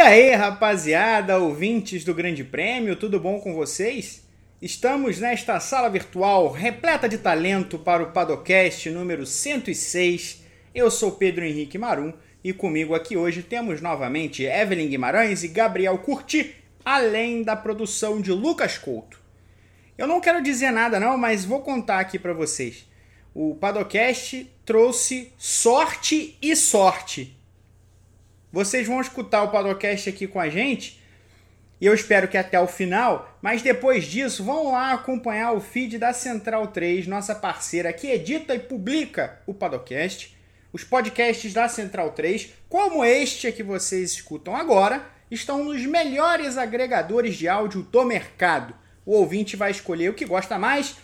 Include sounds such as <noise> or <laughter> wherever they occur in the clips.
aí, rapaziada, ouvintes do Grande Prêmio, tudo bom com vocês? Estamos nesta sala virtual repleta de talento para o Padocast número 106. Eu sou Pedro Henrique Marum e comigo aqui hoje temos novamente Evelyn Guimarães e Gabriel Curti, além da produção de Lucas Couto. Eu não quero dizer nada não, mas vou contar aqui para vocês. O Padocast trouxe sorte e sorte. Vocês vão escutar o Padocast aqui com a gente e eu espero que até o final, mas depois disso, vão lá acompanhar o feed da Central 3, nossa parceira que edita e publica o Padocast, os podcasts da Central 3, como este que vocês escutam agora, estão nos melhores agregadores de áudio do mercado. O ouvinte vai escolher o que gosta mais,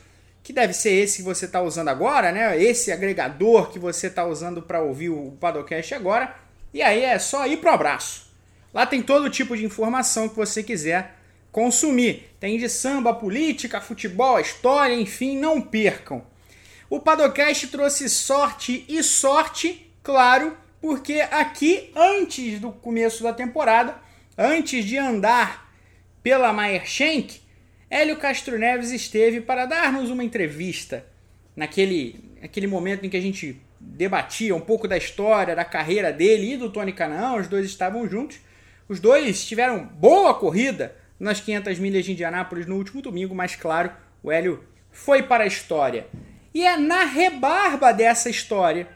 que deve ser esse que você está usando agora, né? Esse agregador que você está usando para ouvir o Padocast agora. E aí é só ir pro abraço. Lá tem todo tipo de informação que você quiser consumir. Tem de samba, política, futebol, história, enfim, não percam. O Padocast trouxe sorte e sorte, claro, porque aqui, antes do começo da temporada, antes de andar pela Maier Schenck, Hélio Castro Neves esteve para dar-nos uma entrevista naquele, naquele momento em que a gente debatia um pouco da história, da carreira dele e do Tony Canaan, os dois estavam juntos. Os dois tiveram boa corrida nas 500 milhas de Indianápolis no último domingo, mas claro, o Hélio foi para a história. E é na rebarba dessa história,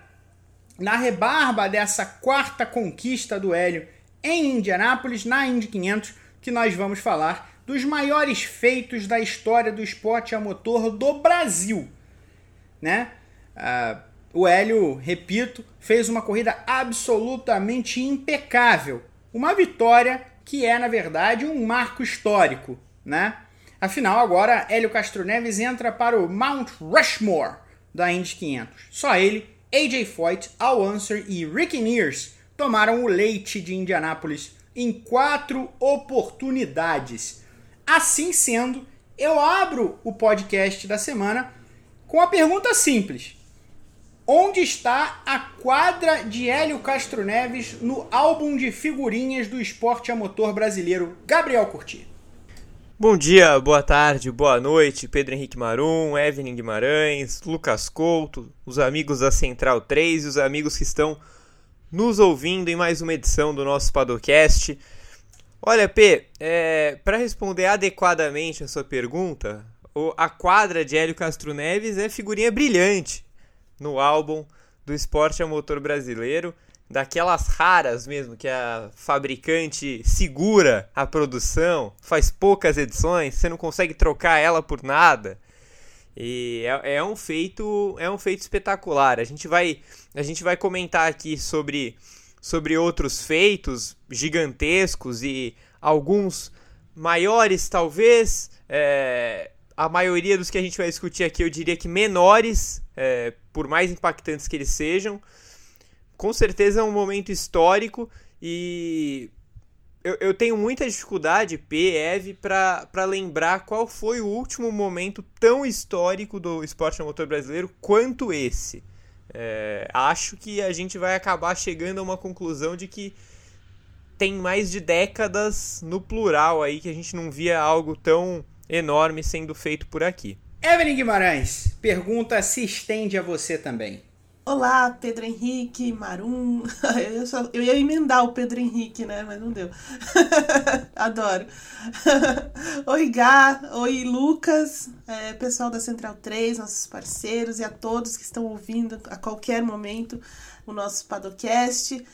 na rebarba dessa quarta conquista do Hélio em Indianápolis, na Indy 500, que nós vamos falar dos maiores feitos da história do esporte a motor do Brasil. Né? Uh, o Hélio, repito, fez uma corrida absolutamente impecável uma vitória que é, na verdade, um marco histórico, né? Afinal, agora Hélio Castro Neves entra para o Mount Rushmore da Indy 500. Só ele, AJ Foyt, Al Unser e Ricky Mears tomaram o leite de Indianápolis em quatro oportunidades. Assim sendo, eu abro o podcast da semana com a pergunta simples: Onde está a quadra de Hélio Castro Neves no álbum de figurinhas do esporte a motor brasileiro Gabriel Curti? Bom dia, boa tarde, boa noite, Pedro Henrique Marum, Evelyn Guimarães, Lucas Couto, os amigos da Central 3 e os amigos que estão nos ouvindo em mais uma edição do nosso Padocast. Olha, P, é, para responder adequadamente a sua pergunta, a quadra de Hélio Castro Neves é figurinha brilhante no álbum do esporte a motor brasileiro, daquelas raras mesmo, que a fabricante segura a produção, faz poucas edições, você não consegue trocar ela por nada. E é, é, um feito é um feito espetacular. A gente vai a gente vai comentar aqui sobre sobre outros feitos gigantescos e alguns maiores talvez é, a maioria dos que a gente vai discutir aqui eu diria que menores é, por mais impactantes que eles sejam. Com certeza é um momento histórico e eu, eu tenho muita dificuldade, P, Eve, para lembrar qual foi o último momento tão histórico do esporte a motor brasileiro quanto esse. É, acho que a gente vai acabar chegando a uma conclusão de que tem mais de décadas no plural aí que a gente não via algo tão enorme sendo feito por aqui. Evelyn Guimarães, pergunta se estende a você também. Olá, Pedro Henrique, Marum. <laughs> Eu, só, eu ia emendar o Pedro Henrique, né? Mas não deu. <laughs> Adoro. <laughs> Oi, Gá. Oi, Lucas. É, pessoal da Central 3, nossos parceiros e a todos que estão ouvindo a qualquer momento o nosso Padocast.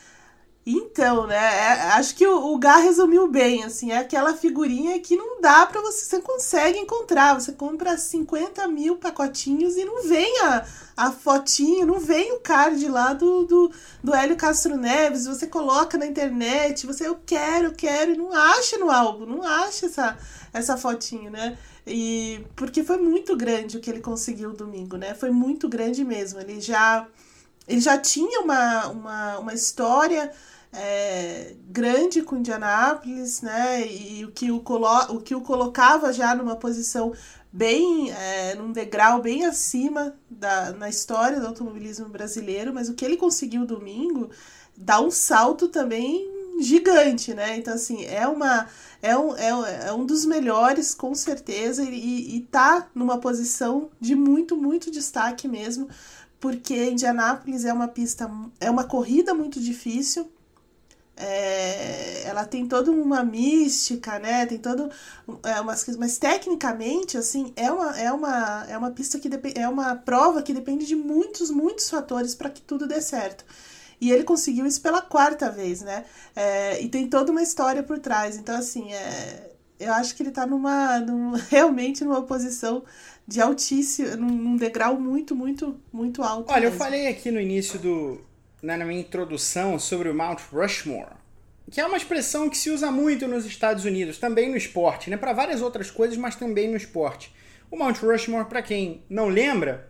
Então, né? É, acho que o, o Gá resumiu bem, assim, é aquela figurinha que não dá para você, você consegue encontrar. Você compra 50 mil pacotinhos e não vem a, a fotinho, não vem o card lá do, do, do Hélio Castro Neves, você coloca na internet, você, eu quero, quero, e não acha no álbum, não acha essa, essa fotinho, né? E porque foi muito grande o que ele conseguiu domingo, né? Foi muito grande mesmo. Ele já, ele já tinha uma, uma, uma história é, grande com Indianápolis, né? E o que o, colo o que o colocava já numa posição bem, é, num degrau bem acima da, na história do automobilismo brasileiro, mas o que ele conseguiu domingo dá um salto também gigante, né? Então, assim, é uma. É um, é, é um dos melhores, com certeza, e, e tá numa posição de muito, muito destaque mesmo, porque Indianápolis é uma pista, é uma corrida muito difícil, é, ela tem toda uma mística, né? Tem todo é, umas coisas, mas tecnicamente assim é uma é uma é uma pista que é uma prova que depende de muitos muitos fatores para que tudo dê certo. E ele conseguiu isso pela quarta vez, né? É, e tem toda uma história por trás. Então assim, é, eu acho que ele está numa, numa <laughs> realmente numa posição de altíssimo, num degrau muito muito muito alto. Olha, mesmo. eu falei aqui no início do né, na minha introdução sobre o Mount Rushmore, que é uma expressão que se usa muito nos Estados Unidos, também no esporte, né, para várias outras coisas, mas também no esporte. O Mount Rushmore, para quem não lembra,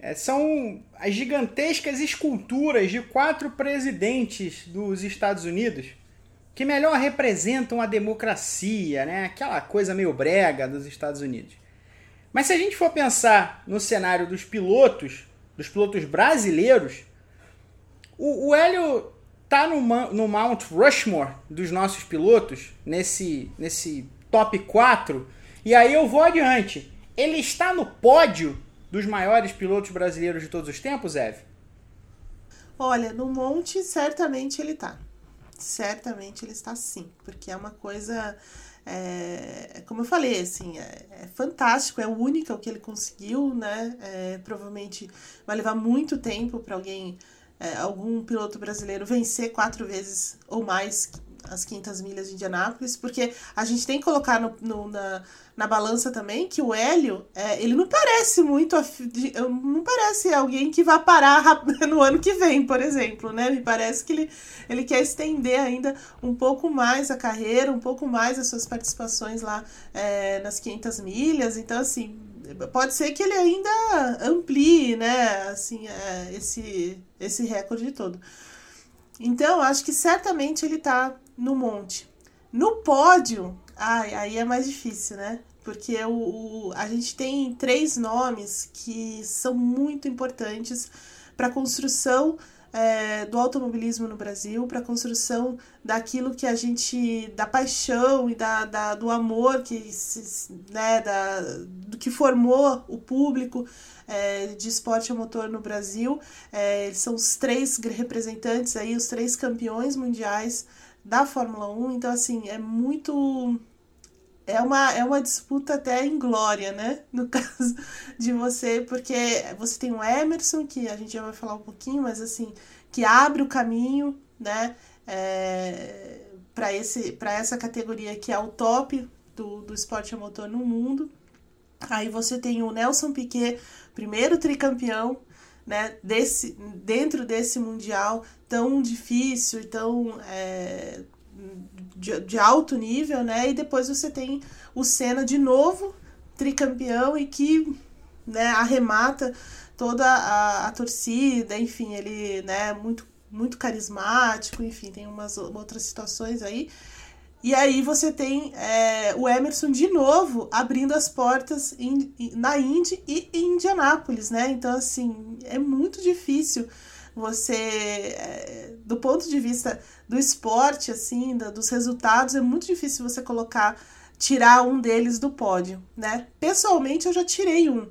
é, são as gigantescas esculturas de quatro presidentes dos Estados Unidos que melhor representam a democracia, né? aquela coisa meio brega dos Estados Unidos. Mas se a gente for pensar no cenário dos pilotos, dos pilotos brasileiros, o, o Hélio tá no, no Mount Rushmore dos nossos pilotos, nesse, nesse top 4, e aí eu vou adiante. Ele está no pódio dos maiores pilotos brasileiros de todos os tempos, Eve? Olha, no monte certamente ele tá. Certamente ele está sim, porque é uma coisa, é, como eu falei, assim, é, é, fantástico, é o que ele conseguiu, né? É, provavelmente vai levar muito tempo para alguém é, algum piloto brasileiro vencer quatro vezes ou mais as 500 milhas de Indianápolis, porque a gente tem que colocar no, no na, na balança também que o Hélio, é, ele não parece muito, não parece alguém que vai parar <laughs> no ano que vem, por exemplo, né? Me parece que ele, ele quer estender ainda um pouco mais a carreira, um pouco mais as suas participações lá é, nas 500 milhas, então assim, pode ser que ele ainda amplie, né, assim, é, esse, esse recorde todo. Então, acho que certamente ele tá no monte. No pódio, ai, aí é mais difícil, né? Porque o, o a gente tem três nomes que são muito importantes para a construção é, do automobilismo no Brasil, para a construção daquilo que a gente. da paixão e da, da do amor que, né, da, do que formou o público é, de esporte a motor no Brasil. É, são os três representantes aí, os três campeões mundiais da Fórmula 1, então assim, é muito é uma, é uma disputa até em glória, né? No <laughs> caso de você, porque você tem o Emerson, que a gente já vai falar um pouquinho, mas assim, que abre o caminho, né? É, para esse para essa categoria que é o top do, do esporte a motor no mundo. Aí você tem o Nelson Piquet, primeiro tricampeão, né, desse, dentro desse mundial tão difícil e tão é, de, de alto nível, né? E depois você tem o Senna de novo, tricampeão, e que né, arremata toda a, a torcida, enfim, ele né, muito, muito carismático, enfim, tem umas outras situações aí. E aí você tem é, o Emerson de novo abrindo as portas em, na Indy e em Indianápolis, né? Então, assim, é muito difícil você, é, do ponto de vista do esporte, assim, da, dos resultados, é muito difícil você colocar, tirar um deles do pódio, né? Pessoalmente, eu já tirei um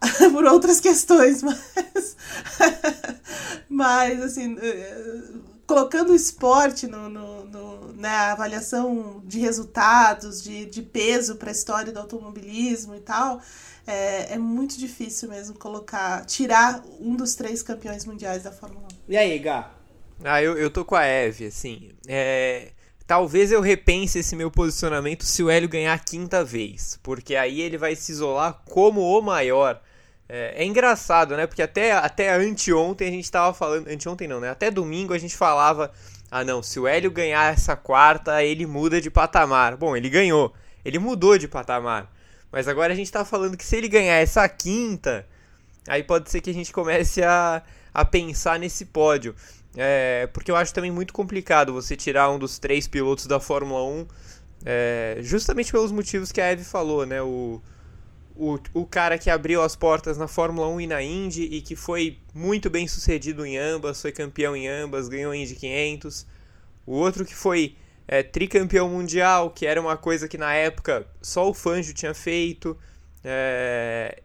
<laughs> por outras questões, <laughs> mas, mas assim, é, colocando o esporte no, no, no na né, avaliação de resultados, de, de peso para a história do automobilismo e tal, é, é muito difícil mesmo colocar, tirar um dos três campeões mundiais da Fórmula 1. E aí, Gá? Ah, eu, eu tô com a Eve, assim. É, talvez eu repense esse meu posicionamento se o Hélio ganhar a quinta vez, porque aí ele vai se isolar como o maior. É, é, engraçado, né? Porque até, até anteontem a gente tava falando. Anteontem não, né? Até domingo a gente falava. Ah, não, se o Hélio ganhar essa quarta, ele muda de patamar. Bom, ele ganhou. Ele mudou de patamar. Mas agora a gente tá falando que se ele ganhar essa quinta, aí pode ser que a gente comece a, a pensar nesse pódio. É, porque eu acho também muito complicado você tirar um dos três pilotos da Fórmula 1, é, justamente pelos motivos que a Eve falou, né? O, o, o cara que abriu as portas na Fórmula 1 e na Indy e que foi muito bem sucedido em ambas, foi campeão em ambas, ganhou a Indy 500. o outro que foi é, tricampeão mundial, que era uma coisa que na época só o Fangio tinha feito. É,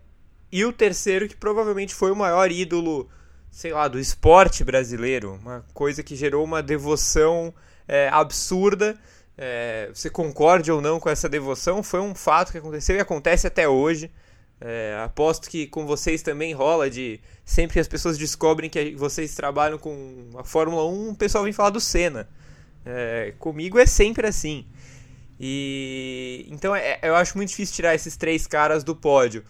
e o terceiro que provavelmente foi o maior ídolo, sei lá, do esporte brasileiro, uma coisa que gerou uma devoção é, absurda. É, você concorde ou não com essa devoção, foi um fato que aconteceu e acontece até hoje. É, aposto que com vocês também rola de sempre que as pessoas descobrem que vocês trabalham com a Fórmula 1, o pessoal vem falar do Senna. É, comigo é sempre assim. E então é, eu acho muito difícil tirar esses três caras do pódio.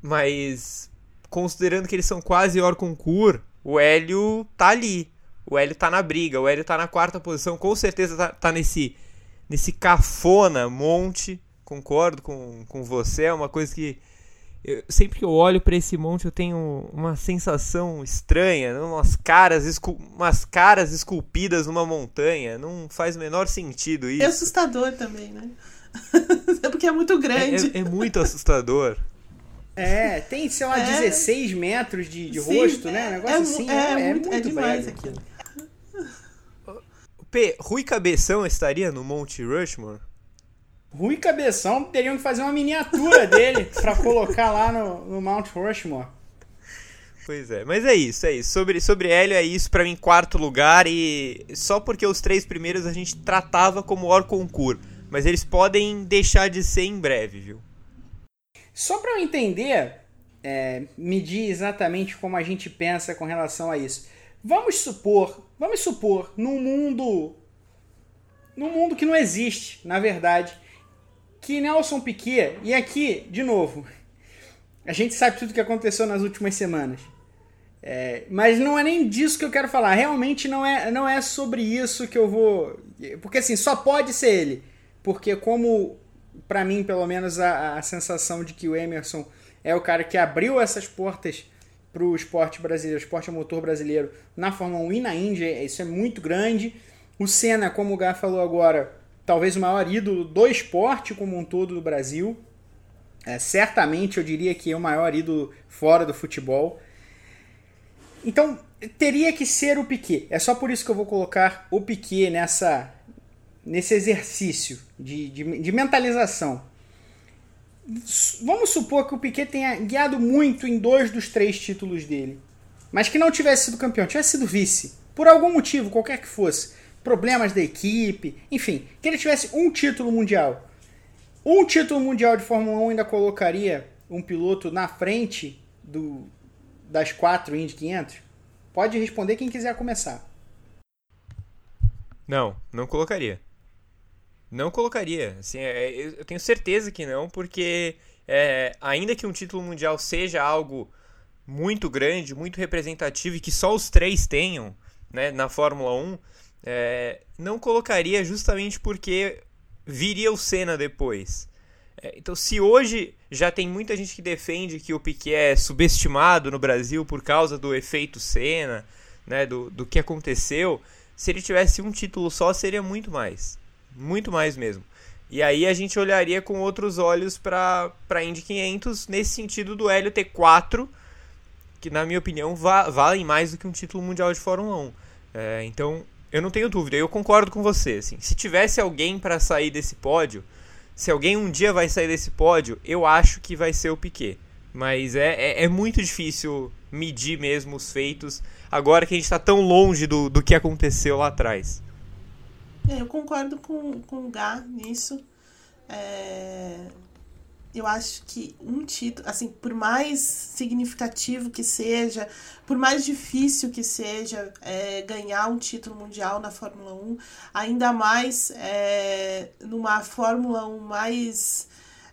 Mas considerando que eles são quase hors concours, o Hélio tá ali. O Hélio tá na briga, o Hélio tá na quarta posição, com certeza tá, tá nesse nesse cafona monte. Concordo com, com você, é uma coisa que eu, sempre que eu olho para esse monte eu tenho uma sensação estranha, né? umas caras, escul umas caras esculpidas numa montanha. Não faz o menor sentido isso. É assustador também, né? <laughs> é porque é muito grande. É, é, é muito assustador. É, tem, sei lá, é, 16 metros de, de Sim, rosto, né? Um negócio é, assim. É, é, muito, é demais aquilo. P, Rui Cabeção estaria no Monte Rushmore? Rui Cabeção teriam que fazer uma miniatura dele <laughs> para colocar lá no, no Mount Rushmore. Pois é, mas é isso, é isso. Sobre, sobre Hélio é isso para mim, quarto lugar. E só porque os três primeiros a gente tratava como or concurso. Mas eles podem deixar de ser em breve, viu? Só para eu entender, é, medir exatamente como a gente pensa com relação a isso. Vamos supor, vamos supor, num mundo. Num mundo que não existe, na verdade que Nelson Piquet, e aqui, de novo, a gente sabe tudo o que aconteceu nas últimas semanas. É, mas não é nem disso que eu quero falar. Realmente não é, não é sobre isso que eu vou. Porque assim, só pode ser ele. Porque, como, para mim, pelo menos, a, a sensação de que o Emerson é o cara que abriu essas portas para o esporte brasileiro, esporte motor brasileiro na Fórmula 1 e na Índia, isso é muito grande. O Senna, como o Gá falou agora, talvez o maior ídolo do esporte como um todo do Brasil. É, certamente eu diria que é o maior ídolo fora do futebol. Então teria que ser o Piquet. É só por isso que eu vou colocar o Piquet nessa, nesse exercício de, de, de mentalização. Vamos supor que o Piquet tenha guiado muito em dois dos três títulos dele, mas que não tivesse sido campeão, tivesse sido vice, por algum motivo, qualquer que fosse problemas da equipe, enfim, que ele tivesse um título mundial. Um título mundial de Fórmula 1 ainda colocaria um piloto na frente do, das quatro Indy 500? Pode responder quem quiser começar. Não, não colocaria. Não colocaria. Assim, é, eu tenho certeza que não, porque é, ainda que um título mundial seja algo muito grande, muito representativo e que só os três tenham né, na Fórmula 1, é, não colocaria justamente porque viria o Senna depois. É, então, se hoje já tem muita gente que defende que o Piquet é subestimado no Brasil por causa do efeito Senna, né, do, do que aconteceu, se ele tivesse um título só, seria muito mais. Muito mais mesmo. E aí a gente olharia com outros olhos para a Indy 500 nesse sentido do Hélio ter quatro, que na minha opinião va valem mais do que um título mundial de Fórmula 1. É, então eu não tenho dúvida, eu concordo com você. Assim, se tivesse alguém para sair desse pódio, se alguém um dia vai sair desse pódio, eu acho que vai ser o Piquet. Mas é, é, é muito difícil medir mesmo os feitos agora que a gente está tão longe do, do que aconteceu lá atrás. É, eu concordo com, com o Gá nisso. É, eu acho que um título, assim, por mais significativo que seja, por mais difícil que seja é, ganhar um título mundial na Fórmula 1, ainda mais é, numa Fórmula 1 mais.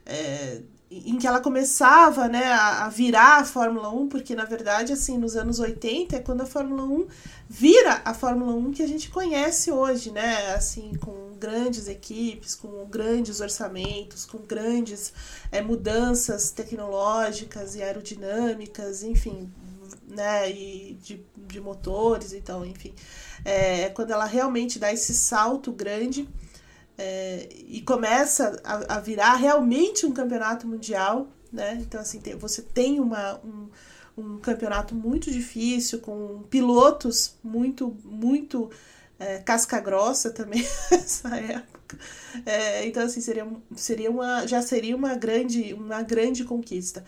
É, em que ela começava né, a, virar a Fórmula 1, porque na verdade, assim, nos anos 80 é quando a Fórmula 1 vira a Fórmula 1 que a gente conhece hoje, né? Assim, com grandes equipes, com grandes orçamentos, com grandes é, mudanças tecnológicas e aerodinâmicas, enfim, né? E de, de motores, então, enfim. É quando ela realmente dá esse salto grande é, e começa a, a, virar realmente um campeonato mundial, né? Então, assim, tem, você tem uma, um, um campeonato muito difícil, com pilotos muito, muito é, casca grossa também <laughs> nessa época. É, então, assim, seria, seria uma, já seria uma grande, uma grande conquista.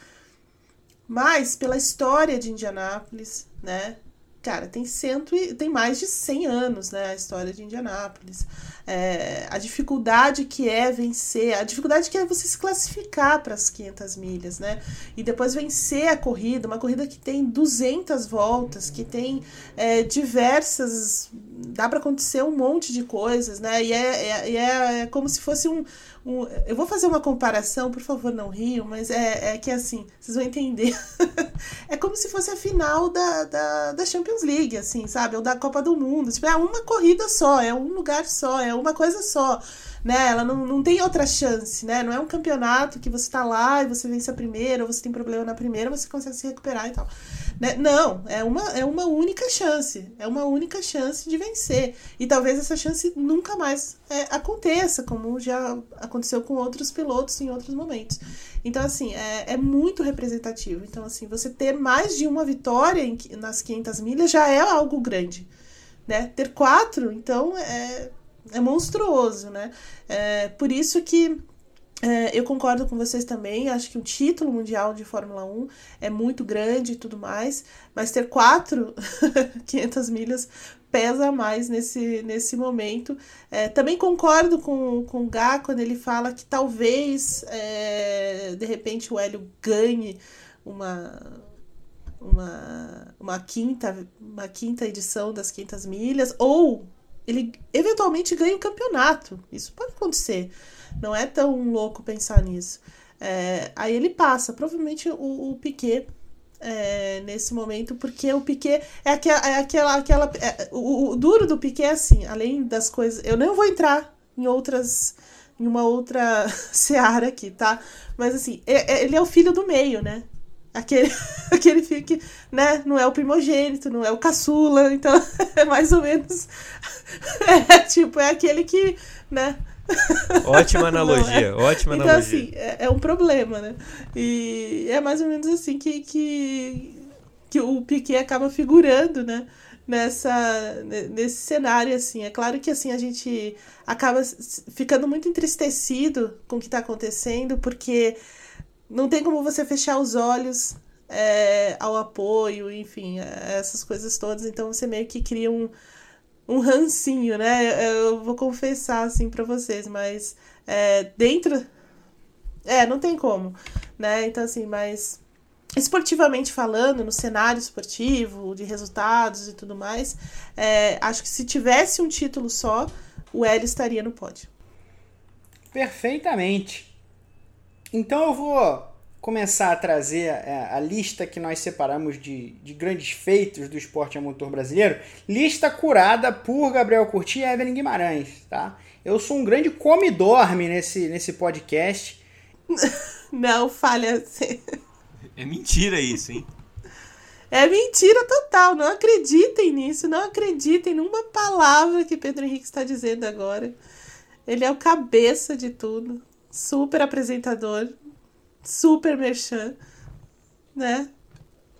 Mas, pela história de Indianápolis, né? Cara, tem, cento e, tem mais de 100 anos, né? A história de Indianápolis. É, a dificuldade que é vencer, a dificuldade que é você se classificar para as 500 milhas, né? E depois vencer a corrida, uma corrida que tem 200 voltas, que tem é, diversas. dá para acontecer um monte de coisas, né? E é, é, é, é como se fosse um, um, eu vou fazer uma comparação, por favor, não riam, mas é, é que assim, vocês vão entender. <laughs> é como se fosse a final da, da, da, Champions League, assim, sabe? Ou da Copa do Mundo. Tipo, é uma corrida só, é um lugar só, é uma coisa só. Né? Ela não, não tem outra chance, né? Não é um campeonato que você tá lá e você vence a primeira, ou você tem problema na primeira, você consegue se recuperar e tal. Né? Não, é uma, é uma única chance. É uma única chance de vencer. E talvez essa chance nunca mais é, aconteça, como já aconteceu com outros pilotos em outros momentos. Então, assim, é, é muito representativo. Então, assim, você ter mais de uma vitória em, nas 500 milhas já é algo grande. Né? Ter quatro, então, é, é monstruoso, né? É, por isso que é, eu concordo com vocês também, acho que o título mundial de Fórmula 1 é muito grande e tudo mais, mas ter quatro <laughs> 500 milhas pesa mais nesse, nesse momento. É, também concordo com, com o Gá quando ele fala que talvez, é, de repente, o Hélio ganhe uma, uma, uma, quinta, uma quinta edição das 500 milhas, ou ele eventualmente ganhe o campeonato. Isso pode acontecer. Não é tão louco pensar nisso. É, aí ele passa, provavelmente o, o Piquet é, nesse momento, porque o Piquet é aquela. É aquela, aquela é, o, o, duro do Piquet é assim, além das coisas. Eu não vou entrar em outras. em uma outra <laughs> seara aqui, tá? Mas assim, é, é, ele é o filho do meio, né? Aquele, <laughs> aquele filho que né, não é o primogênito, não é o caçula, então <laughs> é mais ou menos. <laughs> É tipo, é aquele que, né? Ótima analogia, é. ótima então, analogia. Então, assim, é, é, um problema, né? E é mais ou menos assim que, que, que o Piquet acaba figurando, né? Nessa, nesse cenário, assim. É claro que, assim, a gente acaba ficando muito entristecido com o que está acontecendo, porque não tem como você fechar os olhos é, ao apoio, enfim, essas coisas todas. Então, você meio que cria um um rancinho, né? Eu vou confessar assim para vocês, mas é, dentro é, não tem como, né? Então assim, mas esportivamente falando, no cenário esportivo, de resultados e tudo mais, é, acho que se tivesse um título só, o Hélio estaria no pódio. Perfeitamente. Então eu vou começar a trazer a, é, a, lista que nós separamos de, de grandes feitos do esporte a motor brasileiro, lista curada por Gabriel Curti e Evelyn Guimarães, tá? Eu sou um grande come-dorme nesse, nesse podcast. <laughs> Não, falha assim. É mentira isso, hein? É mentira total. Não acreditem nisso. Não acreditem numa palavra que Pedro Henrique está dizendo agora. Ele é o cabeça de tudo. Super apresentador super merchan, né?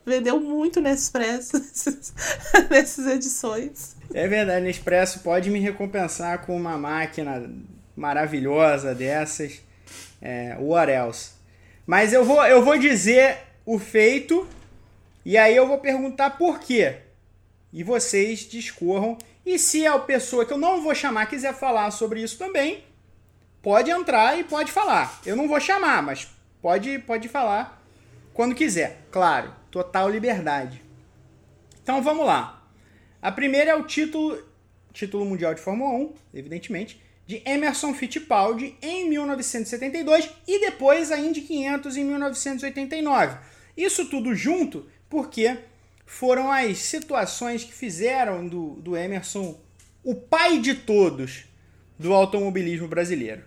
Vendeu muito Nespresso <laughs> nessas edições. É verdade, Nespresso pode me recompensar com uma máquina maravilhosa dessas. É, what else? Mas eu vou, eu vou dizer o feito e aí eu vou perguntar por quê. E vocês discorram. E se a pessoa que eu não vou chamar quiser falar sobre isso também, pode entrar e pode falar. Eu não vou chamar, mas Pode, pode falar quando quiser, claro, total liberdade. Então vamos lá. A primeira é o título, título mundial de Fórmula 1, evidentemente, de Emerson Fittipaldi em 1972 e depois a Indy 500 em 1989. Isso tudo junto porque foram as situações que fizeram do, do Emerson o pai de todos do automobilismo brasileiro.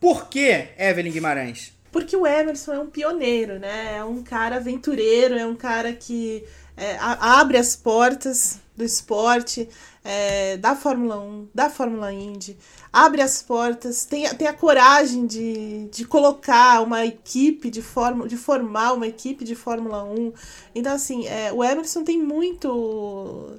Por que, Evelyn Guimarães? Porque o Emerson é um pioneiro, né? É um cara aventureiro, é um cara que é, abre as portas do esporte, é, da Fórmula 1, da Fórmula Indy, abre as portas, tem, tem a coragem de, de colocar uma equipe de, de formar uma equipe de Fórmula 1. Então, assim, é, o Emerson tem muito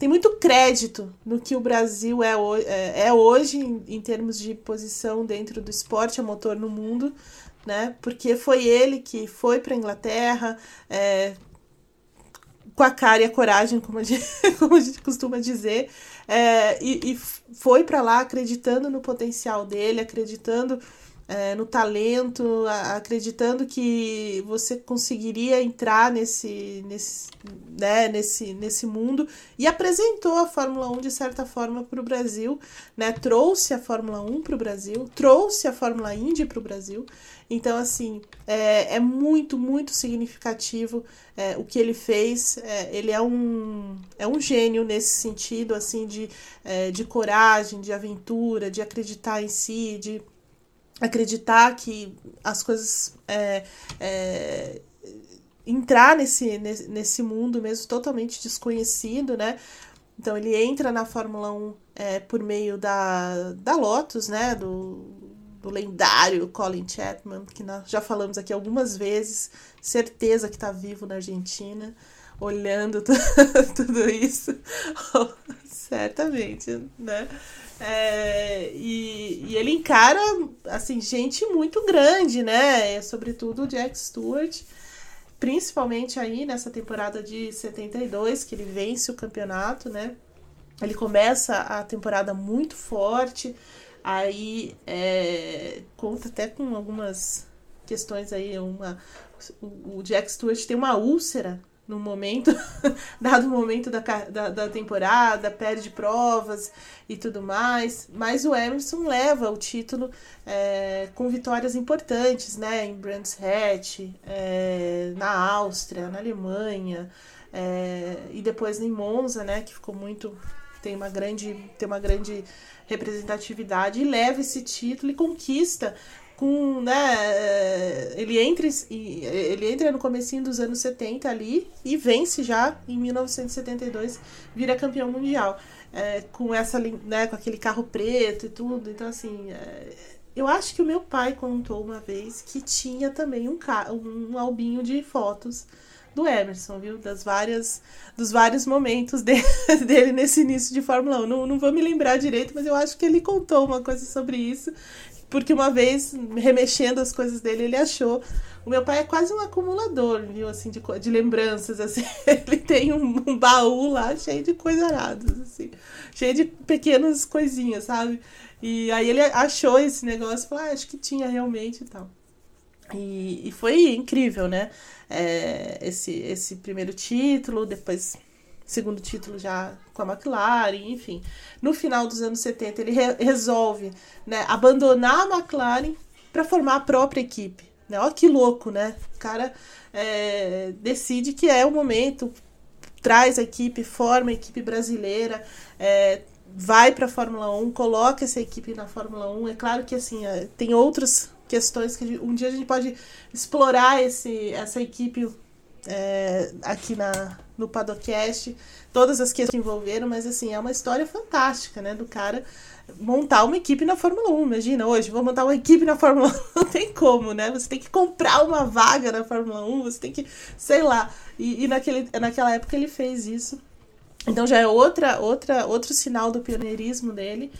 tem muito crédito no que o Brasil é, é, é hoje em, em, termos de posição dentro do esporte a motor no mundo, né? Porque foi ele que foi para a Inglaterra é, com a cara e a coragem, como a gente, <laughs> como a gente costuma dizer, é, e, e foi para lá acreditando no potencial dele, acreditando é, no talento, acreditando que você conseguiria entrar nesse, nesse, né, nesse, nesse mundo e apresentou a Fórmula 1 de certa forma para o Brasil, né, trouxe a Fórmula 1 para o Brasil, trouxe a Fórmula Indy para o Brasil. Então, assim, é, é muito, muito significativo é, o que ele fez. É, ele é um, é um gênio nesse sentido, assim, de, é, de coragem, de aventura, de acreditar em si, de acreditar que as coisas é, é, entrar nesse, nesse, mundo mesmo totalmente desconhecido, né? Então ele entra na Fórmula 1 é, por meio da, da Lotus, né? Do, do lendário Colin Chapman, que nós já falamos aqui algumas vezes, certeza que está vivo na Argentina, olhando <laughs> tudo isso, <laughs> certamente, né? É, e, e, ele encara, assim, gente muito grande, né? Sobretudo o Jack Stewart, principalmente aí nessa temporada de 72, que ele vence o campeonato, né? Ele começa a temporada muito forte, aí é, conta até com algumas questões aí, uma, o Jack Stewart tem uma úlcera no momento, <laughs> dado o momento da, da, da, temporada, perde provas e tudo mais. Mas o Emerson leva o título é, com vitórias importantes, né? Em Brands Hatch, é, na Áustria, na Alemanha, é, e depois em Monza, né? Que ficou muito. tem uma grande, tem uma grande representatividade e leva esse título e conquista com, né, ele entra, ele entra no comecinho dos anos 70 ali e vence já em 1972, vira campeão mundial. É, com essa, né, com aquele carro preto e tudo. Então, assim, é, eu acho que o meu pai contou uma vez que tinha também um, um albinho de fotos do Emerson, viu? Das várias, dos vários momentos <laughs> dele, dele nesse início de Fórmula 1. Não, não vou me lembrar direito, mas eu acho que ele contou uma coisa sobre isso porque uma vez, remexendo as coisas dele, ele achou. O meu pai é quase um acumulador, viu? Assim, de, de lembranças, <laughs> assim. Ele tem um, um baú lá cheio de coisas aradas, assim. Cheio de pequenas coisinhas, sabe? E aí ele achou esse negócio e falou, ah, acho que tinha realmente e tal. E, e foi incrível, né? É, esse, esse primeiro título, depois segundo título já com a McLaren, enfim. No final dos anos 70, ele re resolve né, abandonar a McLaren para formar a própria equipe. Né? Olha que louco, né? O cara é, decide que é o momento, traz a equipe, forma a equipe brasileira, é, vai para a Fórmula 1, coloca essa equipe na Fórmula 1. É claro que assim, é, tem outras questões que um dia a gente pode explorar esse, essa equipe é, aqui na, no Padocast, todas as que se envolveram, mas assim, é uma história fantástica, né? Do cara montar uma equipe na Fórmula 1. Imagina, hoje, vou montar uma equipe na Fórmula 1. <laughs> Não tem como, né? Você tem que comprar uma vaga na Fórmula 1, você tem que, sei lá. E, e naquele, naquela época ele fez isso. Então já é outra, outra, outro sinal do pioneirismo dele.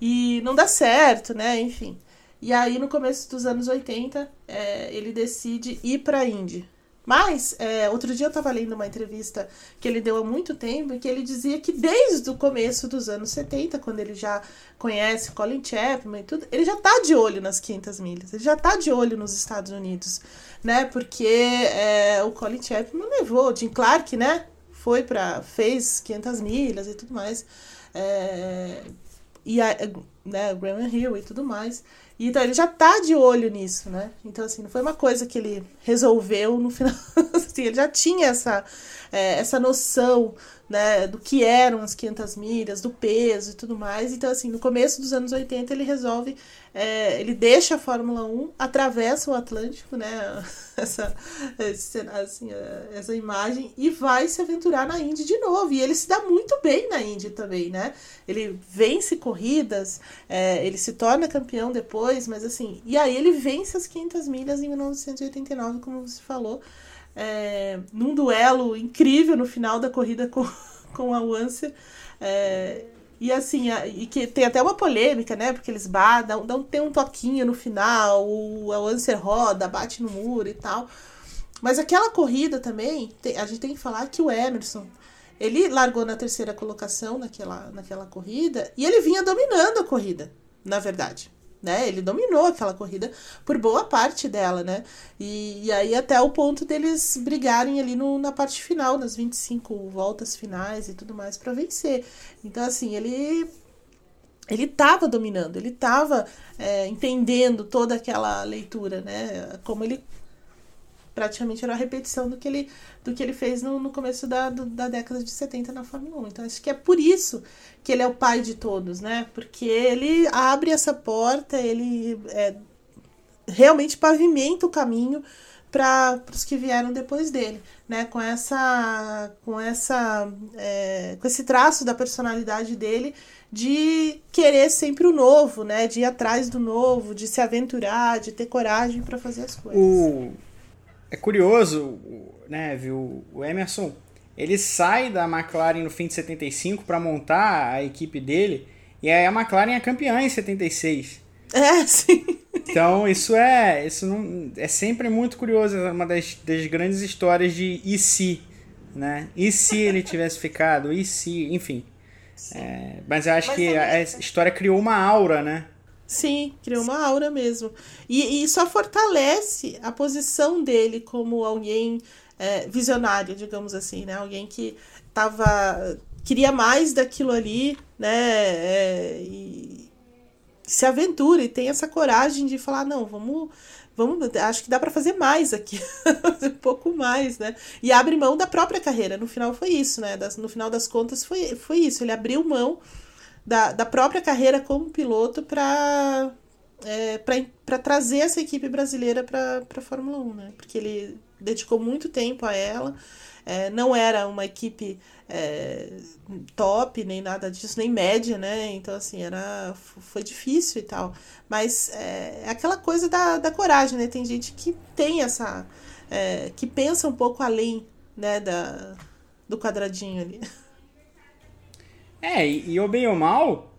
E não dá certo, né? Enfim. E aí, no começo dos anos 80, é, ele decide ir para a Indy. Mas, é, outro dia eu estava lendo uma entrevista que ele deu há muito tempo, em que ele dizia que desde o começo dos anos 70, quando ele já conhece Colin Chapman e tudo, ele já está de olho nas 500 milhas, ele já está de olho nos Estados Unidos, né? Porque é, o Colin Chapman levou, Jim Clark, né? Foi para fez 500 milhas e tudo mais. É, e a, né, Graham Hill e tudo mais. E, então ele já tá de olho nisso, né? Então, assim, não foi uma coisa que ele resolveu no final. <laughs> assim, ele já tinha essa, é, essa noção né, do que eram as 500 milhas, do peso e tudo mais. Então, assim, no começo dos anos 80, ele resolve, é, ele deixa a Fórmula 1, atravessa o Atlântico, né, <laughs> essa, assim, é, essa imagem, e vai se aventurar na Indy de novo. E ele se dá muito bem na Indy também, né? Ele vence corridas, é, ele se torna campeão depois, mas assim, e aí ele vence as 500 milhas em 1989, como você falou é, num duelo incrível no final da corrida com, <laughs> com a Wanser. É, e assim, e que tem até uma polêmica, né? Porque eles dão, dão, tem um toquinho no final, o, a Wanser roda, bate no muro e tal. Mas aquela corrida também, a gente tem que falar que o Emerson, ele largou na terceira colocação naquela, naquela corrida e ele vinha dominando a corrida, na verdade né? Ele dominou aquela corrida por boa parte dela, né? E, e aí até o ponto deles brigarem ali no, na parte final, nas 25 voltas finais e tudo mais para vencer. Então, assim, ele ele estava dominando, ele estava é, entendendo toda aquela leitura, né? Como ele praticamente era a repetição do que ele, do que ele fez no, no começo da, do, da década de 70 na Fórmula 1. Então acho que é por isso que ele é o pai de todos, né? Porque ele abre essa porta, ele é, realmente pavimenta o caminho para os que vieram depois dele, né? Com essa, com essa, é, com esse traço da personalidade dele de querer sempre o novo, né? De ir atrás do novo, de se aventurar, de ter coragem para fazer as coisas. O é curioso, né, viu? O Emerson, ele sai da McLaren no fim de 75 para montar a equipe dele, e aí a McLaren é campeã em 76. É, <laughs> sim. Então, isso é, isso não, é sempre muito curioso, é uma das, das grandes histórias de e se, né? E se ele tivesse ficado, e se, enfim. É, mas eu acho mas que a, a história criou uma aura, né? Sim, criou uma aura mesmo. E, e só fortalece a posição dele como alguém é, visionário, digamos assim, né? Alguém que tava, queria mais daquilo ali, né? É, e se aventura e tem essa coragem de falar, não, vamos vamos, acho que dá para fazer mais aqui, <laughs> um pouco mais, né? E abre mão da própria carreira. No final foi isso, né? Das, no final das contas foi, foi isso. Ele abriu mão da, da própria carreira como piloto para é, para trazer essa equipe brasileira para a Fórmula 1, né? Porque ele dedicou muito tempo a ela. É, não era uma equipe é, top, nem nada disso, nem média, né? Então, assim, era, foi difícil e tal. Mas é, é aquela coisa da, da coragem, né? Tem gente que tem essa. É, que pensa um pouco além né, da, do quadradinho ali. <laughs> É, e, e ou bem ou mal,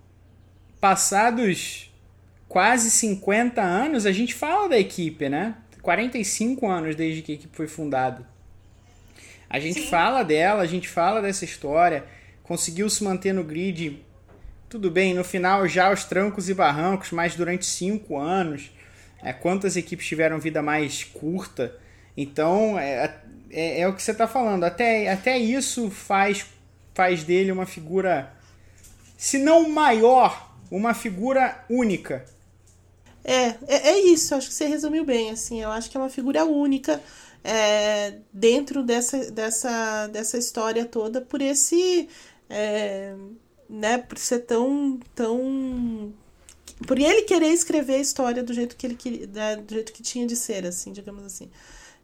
passados quase 50 anos, a gente fala da equipe, né? 45 anos desde que a equipe foi fundada. A gente Sim. fala dela, a gente fala dessa história, conseguiu se manter no grid, tudo bem, no final já os trancos e barrancos, mas durante cinco anos, é, quantas equipes tiveram vida mais curta? Então, é, é, é o que você está falando, até, até isso faz, faz dele uma figura se não maior, uma figura única. É, é, é, isso, acho que você resumiu bem, assim, eu acho que é uma figura única é, dentro dessa, dessa, dessa história toda, por esse, é, né, por ser tão, tão, por ele querer escrever a história do jeito que ele queria, né, do jeito que tinha de ser, assim, digamos assim.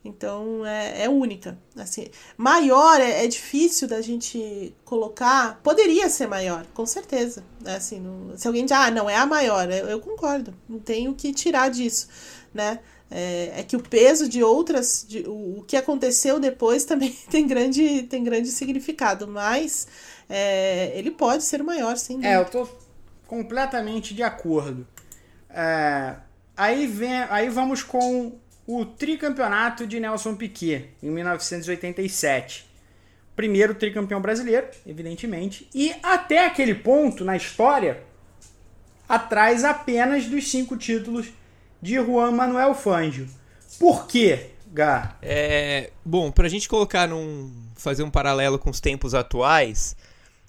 Então é, é única. Assim, maior é, é, difícil da gente colocar. Poderia ser maior, com certeza. Né? Assim, no, se alguém diz, ah, não, é a maior, eu, eu concordo. Não tenho que tirar disso. Né? É, é que o peso de outras. De, o, o, que aconteceu depois <laughs> também tem grande, tem grande significado. Mas é, ele pode ser maior, dúvida. É, eu tô completamente de acordo. É, aí, vem, aí vamos com o tricampeonato de Nelson Piquet, em 1987. Primeiro tricampeão brasileiro, evidentemente, e até aquele ponto na história, atrás apenas dos cinco títulos de Juan Manuel Fangio. Por quê, Gá? É, bom, para a gente colocar num. fazer um paralelo com os tempos atuais,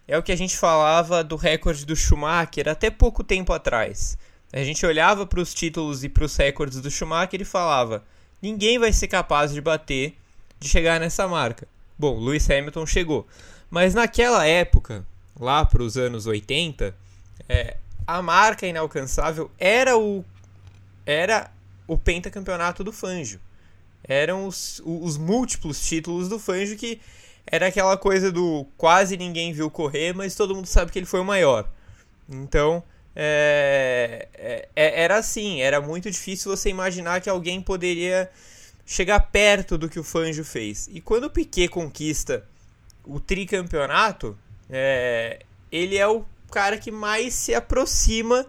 é o que a gente falava do recorde do Schumacher até pouco tempo atrás. A gente olhava para os títulos e para os recordes do Schumacher e falava: ninguém vai ser capaz de bater, de chegar nessa marca. Bom, Lewis Hamilton chegou. Mas naquela época, lá para os anos 80, é, a marca inalcançável era o era o pentacampeonato do Fangio. Eram os, os múltiplos títulos do Fangio que era aquela coisa do quase ninguém viu correr, mas todo mundo sabe que ele foi o maior. Então, é, é, é, era assim, era muito difícil você imaginar que alguém poderia chegar perto do que o Fangio fez. E quando o Piquet conquista o tricampeonato, é, ele é o cara que mais se aproxima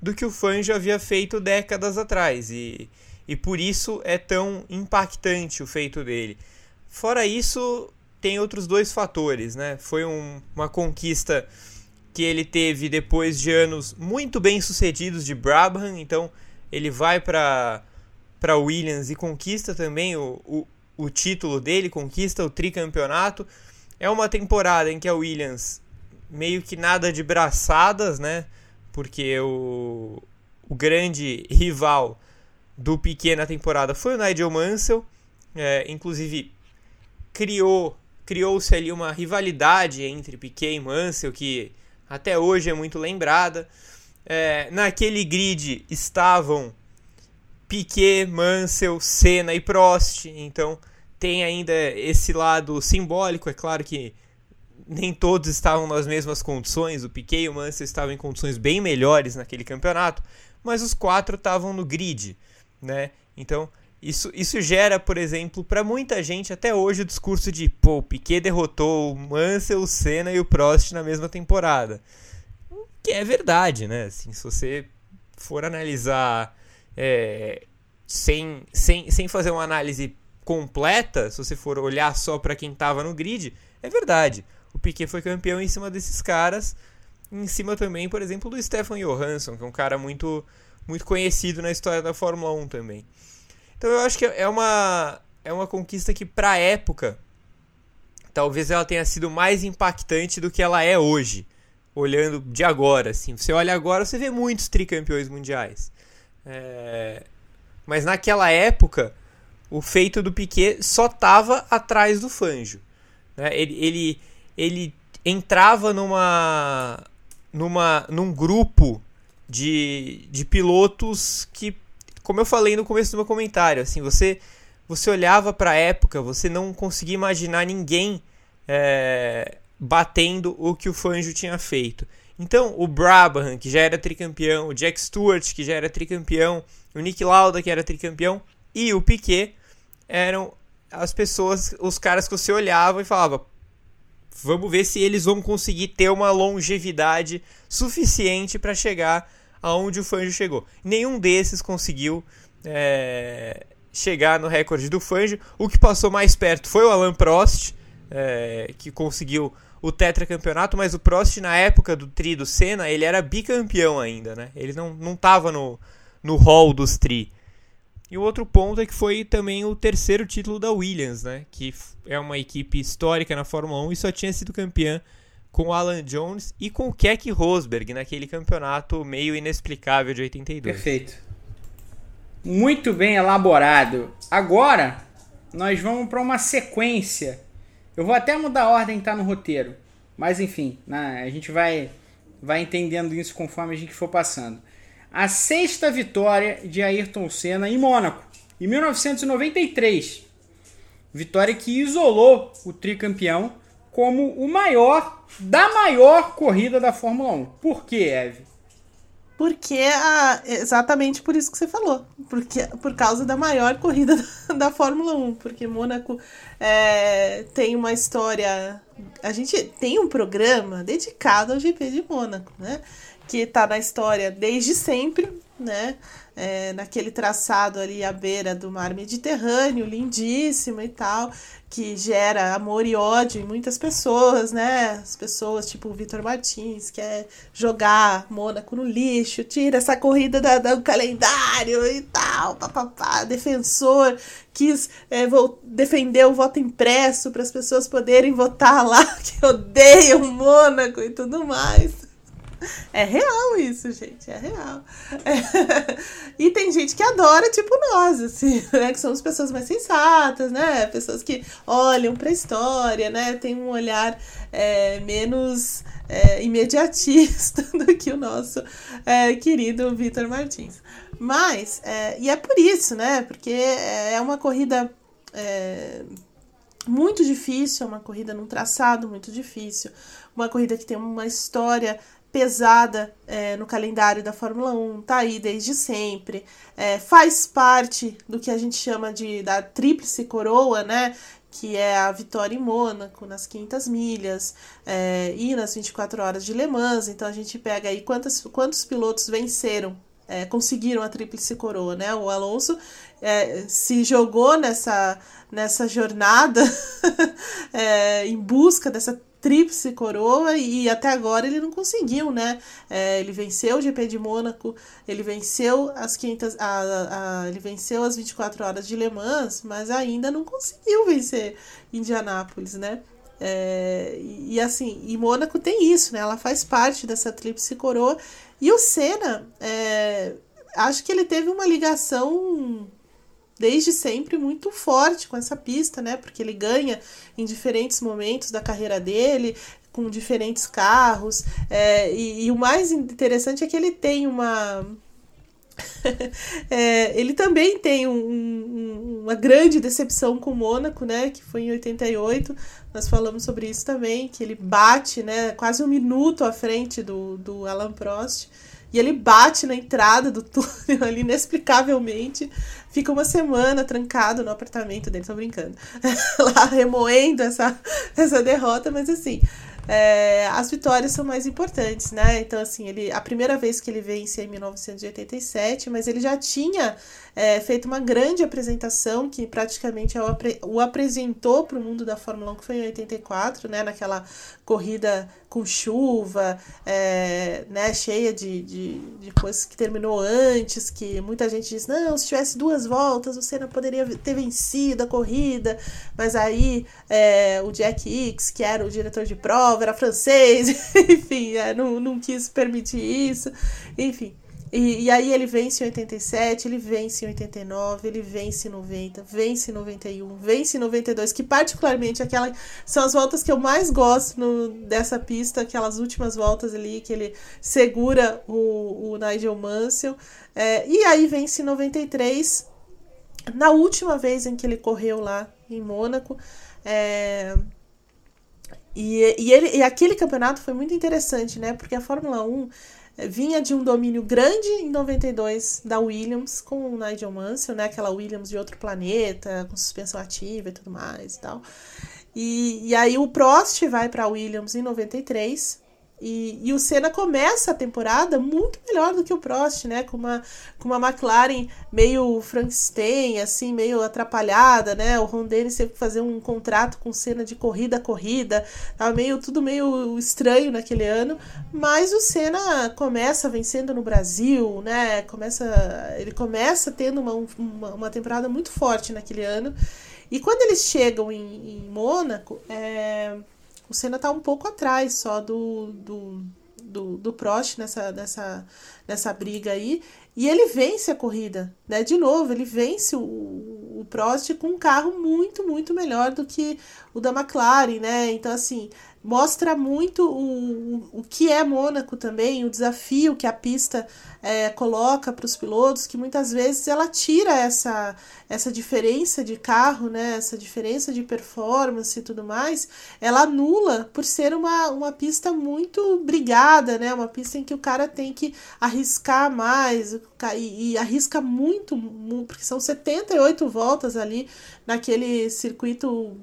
do que o Fangio havia feito décadas atrás. E, e por isso é tão impactante o feito dele. Fora isso, tem outros dois fatores, né? Foi um, uma conquista que ele teve depois de anos muito bem sucedidos de Brabham, então ele vai para para Williams e conquista também o, o, o título dele, conquista o tricampeonato. É uma temporada em que a Williams meio que nada de braçadas, né? Porque o, o grande rival do Piquet na temporada foi o Nigel Mansell, é, inclusive criou criou-se ali uma rivalidade entre Piquet e Mansell que até hoje é muito lembrada. É, naquele grid estavam Piquet, Mansell, Senna e Prost, então tem ainda esse lado simbólico. É claro que nem todos estavam nas mesmas condições, o Piquet e o Mansell estavam em condições bem melhores naquele campeonato, mas os quatro estavam no grid, né? Então isso, isso gera, por exemplo, para muita gente até hoje o discurso de pô, o Piquet derrotou o Mansell, o Senna e o Prost na mesma temporada. Que é verdade, né? Assim, se você for analisar é, sem, sem, sem fazer uma análise completa, se você for olhar só para quem estava no grid, é verdade. O Piquet foi campeão em cima desses caras, em cima também, por exemplo, do Stefan Johansson, que é um cara muito, muito conhecido na história da Fórmula 1 também. Então eu acho que é uma, é uma conquista que, para a época, talvez ela tenha sido mais impactante do que ela é hoje, olhando de agora. Assim. Você olha agora, você vê muitos tricampeões mundiais. É... Mas naquela época, o feito do Piquet só estava atrás do Fanjo. Né? Ele, ele, ele entrava numa, numa, num grupo de, de pilotos que, como eu falei no começo do meu comentário, assim, você, você olhava para a época, você não conseguia imaginar ninguém é, batendo o que o Fanjo tinha feito. Então, o Brabham, que já era tricampeão, o Jack Stewart, que já era tricampeão, o Nick Lauda, que era tricampeão, e o Piquet eram as pessoas, os caras que você olhava e falava: vamos ver se eles vão conseguir ter uma longevidade suficiente para chegar aonde o Fangio chegou. Nenhum desses conseguiu é, chegar no recorde do Fangio. O que passou mais perto foi o Alan Prost, é, que conseguiu o tetracampeonato, mas o Prost na época do tri do Senna, ele era bicampeão ainda, né? Ele não, não tava no, no hall dos tri. E o outro ponto é que foi também o terceiro título da Williams, né? Que é uma equipe histórica na Fórmula 1 e só tinha sido campeã com Alan Jones e com Keck Rosberg naquele campeonato meio inexplicável de 82. Perfeito. Muito bem elaborado. Agora, nós vamos para uma sequência eu vou até mudar a ordem que tá no roteiro. Mas enfim, né, a gente vai, vai entendendo isso conforme a gente for passando. A sexta vitória de Ayrton Senna em Mônaco, em 1993. Vitória que isolou o tricampeão como o maior da maior corrida da Fórmula 1. Por que, Eve? Porque a, exatamente por isso que você falou. Porque, por causa da maior corrida da, <laughs> da Fórmula 1. Porque Mônaco é, tem uma história. A gente tem um programa dedicado ao GP de Mônaco, né? Que está na história desde sempre, né? É, naquele traçado ali à beira do mar Mediterrâneo, lindíssimo e tal que gera amor e ódio em muitas pessoas, né? As pessoas, tipo o Vitor Martins, quer jogar Mônaco no lixo, tira essa corrida da, do calendário e tal, papapá. Defensor quis é, vou defender o voto impresso para as pessoas poderem votar lá, <laughs> que odeiam Mônaco e tudo mais. <laughs> É real isso, gente, é real. É. <laughs> E tem gente que adora, tipo nós, assim, né? Que somos pessoas mais sensatas, né? Pessoas que olham pra história, né? Tem um olhar é, menos é, imediatista <laughs> do que o nosso é, querido Vitor Martins. Mas, é, e é por isso, né? Porque é uma corrida é, muito difícil, é uma corrida num traçado muito difícil, uma corrida que tem uma história pesada é, no calendário da Fórmula 1, tá aí desde sempre, é, faz parte do que a gente chama de da tríplice coroa, né? que é a vitória em Mônaco, nas 500 milhas, é, e nas 24 horas de Le Mans. Então a gente pega aí quantos, quantos pilotos venceram, é, conseguiram a tríplice coroa, né? O Alonso é, se jogou nessa, nessa jornada <laughs> é, em busca dessa tríplice coroa e até agora ele não conseguiu, né? É, ele venceu o GP de Mônaco, ele venceu as 500, a, a, ele venceu as 24 horas de Le Mans, mas ainda não conseguiu vencer Indianápolis, né? É, e, e assim, e Mônaco tem isso, né? Ela faz parte dessa tríplice coroa. E o Senna, é, acho que ele teve uma ligação desde sempre muito forte com essa pista, né? Porque ele ganha em diferentes momentos da carreira dele, com diferentes carros. É, e, e, o mais interessante é que ele tem uma. <laughs> é, ele também tem um, um, uma grande decepção com o Mônaco, né? Que foi em 88. Nós falamos sobre isso também, que ele bate, né? Quase um minuto à frente do, do Alan Prost. E ele bate na entrada do <laughs> túnel ali inexplicavelmente. Fica uma semana trancado no apartamento dele, tô brincando. <laughs> Lá remoendo essa, essa derrota, mas assim, é, as vitórias são mais importantes, né? Então, assim, ele, a primeira vez que ele vence é em 1987, mas ele já tinha é, feito uma grande apresentação que praticamente o apresentou para o mundo da Fórmula 1, que foi em 84, né, naquela corrida com chuva, é, né, cheia de, de, de, coisas que terminou antes, que muita gente diz, não, se tivesse duas voltas, o Senna poderia ter vencido a corrida, mas aí é, o Jack Hicks, que era o diretor de prova, era francês, <laughs> enfim, é, não, não quis permitir isso, enfim. E, e, aí ele vence em 87, ele vence em 89, ele vence em 90, vence em 91, vence em 92, que particularmente aquela são as voltas que eu mais gosto no, dessa pista, aquelas últimas voltas ali que ele segura o, o Nigel Mansell. É, e aí vence em 93, na última vez em que ele correu lá em Mônaco. É, e, e, ele, e aquele campeonato foi muito interessante, né? Porque a Fórmula 1 vinha de um domínio grande em 92 da Williams com o Nigel Mansell, né? Aquela Williams de outro planeta, com suspensão ativa e tudo mais e tal. E, e aí o Prost vai para a Williams em 93 e, e o Senna começa a temporada muito melhor do que o Prost, né? Com uma, com uma McLaren meio Frankenstein, assim, meio atrapalhada, né? O Ron Dennis teve que fazer um contrato com o Senna de corrida a corrida. Tava meio, tudo meio estranho naquele ano. Mas o Senna começa vencendo no Brasil, né? Começa, ele começa tendo uma, uma, uma temporada muito forte naquele ano. E quando eles chegam em, em Mônaco, é o Senna tá um pouco atrás só do, do, do, do Prost nessa, nessa, nessa briga aí. E ele vence a corrida, né? De novo, ele vence o, o Prost com um carro muito, muito melhor do que o da McLaren, né? Então, assim, mostra muito o, o que é Mônaco também, o desafio que a pista é, coloca para os pilotos, que muitas vezes ela tira essa, essa diferença de carro, né, essa diferença de performance e tudo mais, ela anula por ser uma, uma pista muito brigada, né, uma pista em que o cara tem que arriscar mais e, e arrisca muito, muito, porque são 78 voltas ali naquele circuito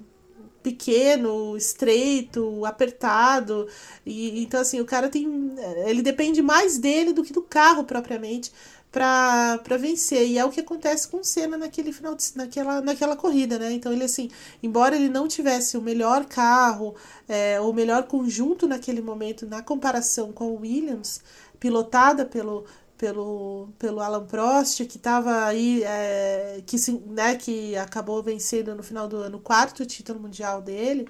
pequeno, estreito, apertado. E então assim, o cara tem ele depende mais dele do que do carro propriamente para vencer. E é o que acontece com o Senna naquele final de, naquela, naquela corrida, né? Então ele assim, embora ele não tivesse o melhor carro, é, o melhor conjunto naquele momento na comparação com o Williams, pilotada pelo pelo, pelo Alan Prost, que estava aí, é, que, né, que acabou vencendo no final do ano o quarto título mundial dele.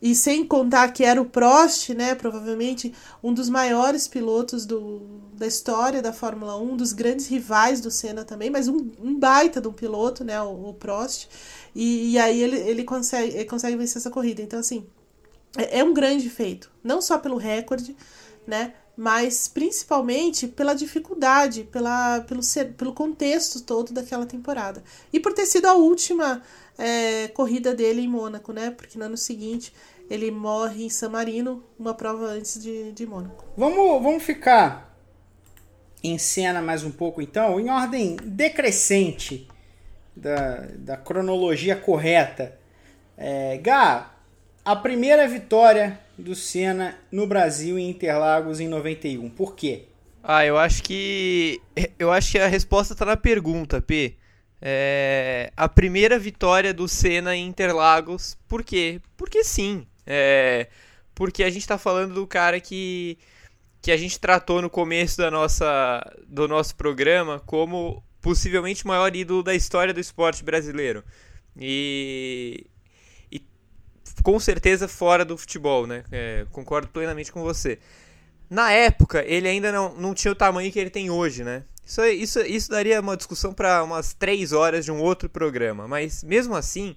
E sem contar que era o Prost, né, provavelmente um dos maiores pilotos do, da história da Fórmula 1, um dos grandes rivais do Senna também, mas um, um baita de um piloto, né, o, o Prost. E, e, aí ele, ele, consegue, ele consegue vencer essa corrida. Então, assim, é, é um grande feito. Não só pelo recorde, né, mas principalmente pela dificuldade, pela, pelo, pelo contexto todo daquela temporada. E por ter sido a última é, corrida dele em Mônaco, né? Porque no ano seguinte ele morre em San Marino, uma prova antes de, de Mônaco. Vamos, vamos ficar em cena mais um pouco então, em ordem decrescente da, da cronologia correta. É, Gá, a primeira vitória do Senna no Brasil em Interlagos em 91, por quê? Ah, eu acho que eu acho que a resposta está na pergunta, P. É, a primeira vitória do Senna em Interlagos, por quê? Porque sim. É, porque a gente está falando do cara que, que a gente tratou no começo da nossa, do nosso programa como possivelmente o maior ídolo da história do esporte brasileiro. E, e com certeza fora do futebol, né? É, concordo plenamente com você. Na época, ele ainda não, não tinha o tamanho que ele tem hoje, né? Isso, isso, isso daria uma discussão para umas três horas de um outro programa. Mas mesmo assim,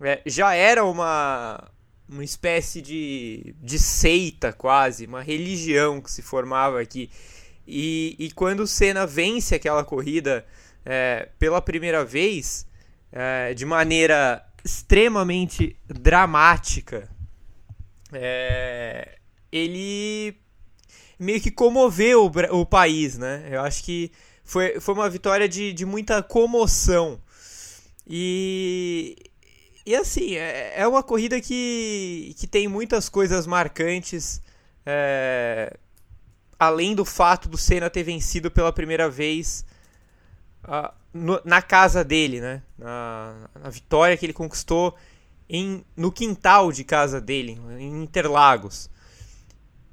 é, já era uma, uma espécie de, de seita quase, uma religião que se formava aqui. E, e quando o Senna vence aquela corrida é, pela primeira vez, é, de maneira extremamente dramática, é, ele meio que comoveu o, o, país, né? Eu acho que foi, foi uma vitória de, de muita comoção. E, e assim, é, é uma corrida que, que tem muitas coisas marcantes. É, além do fato do Senna ter vencido pela primeira vez uh, no, na casa dele, né? Na, na, vitória que ele conquistou em, no quintal de casa dele, em Interlagos.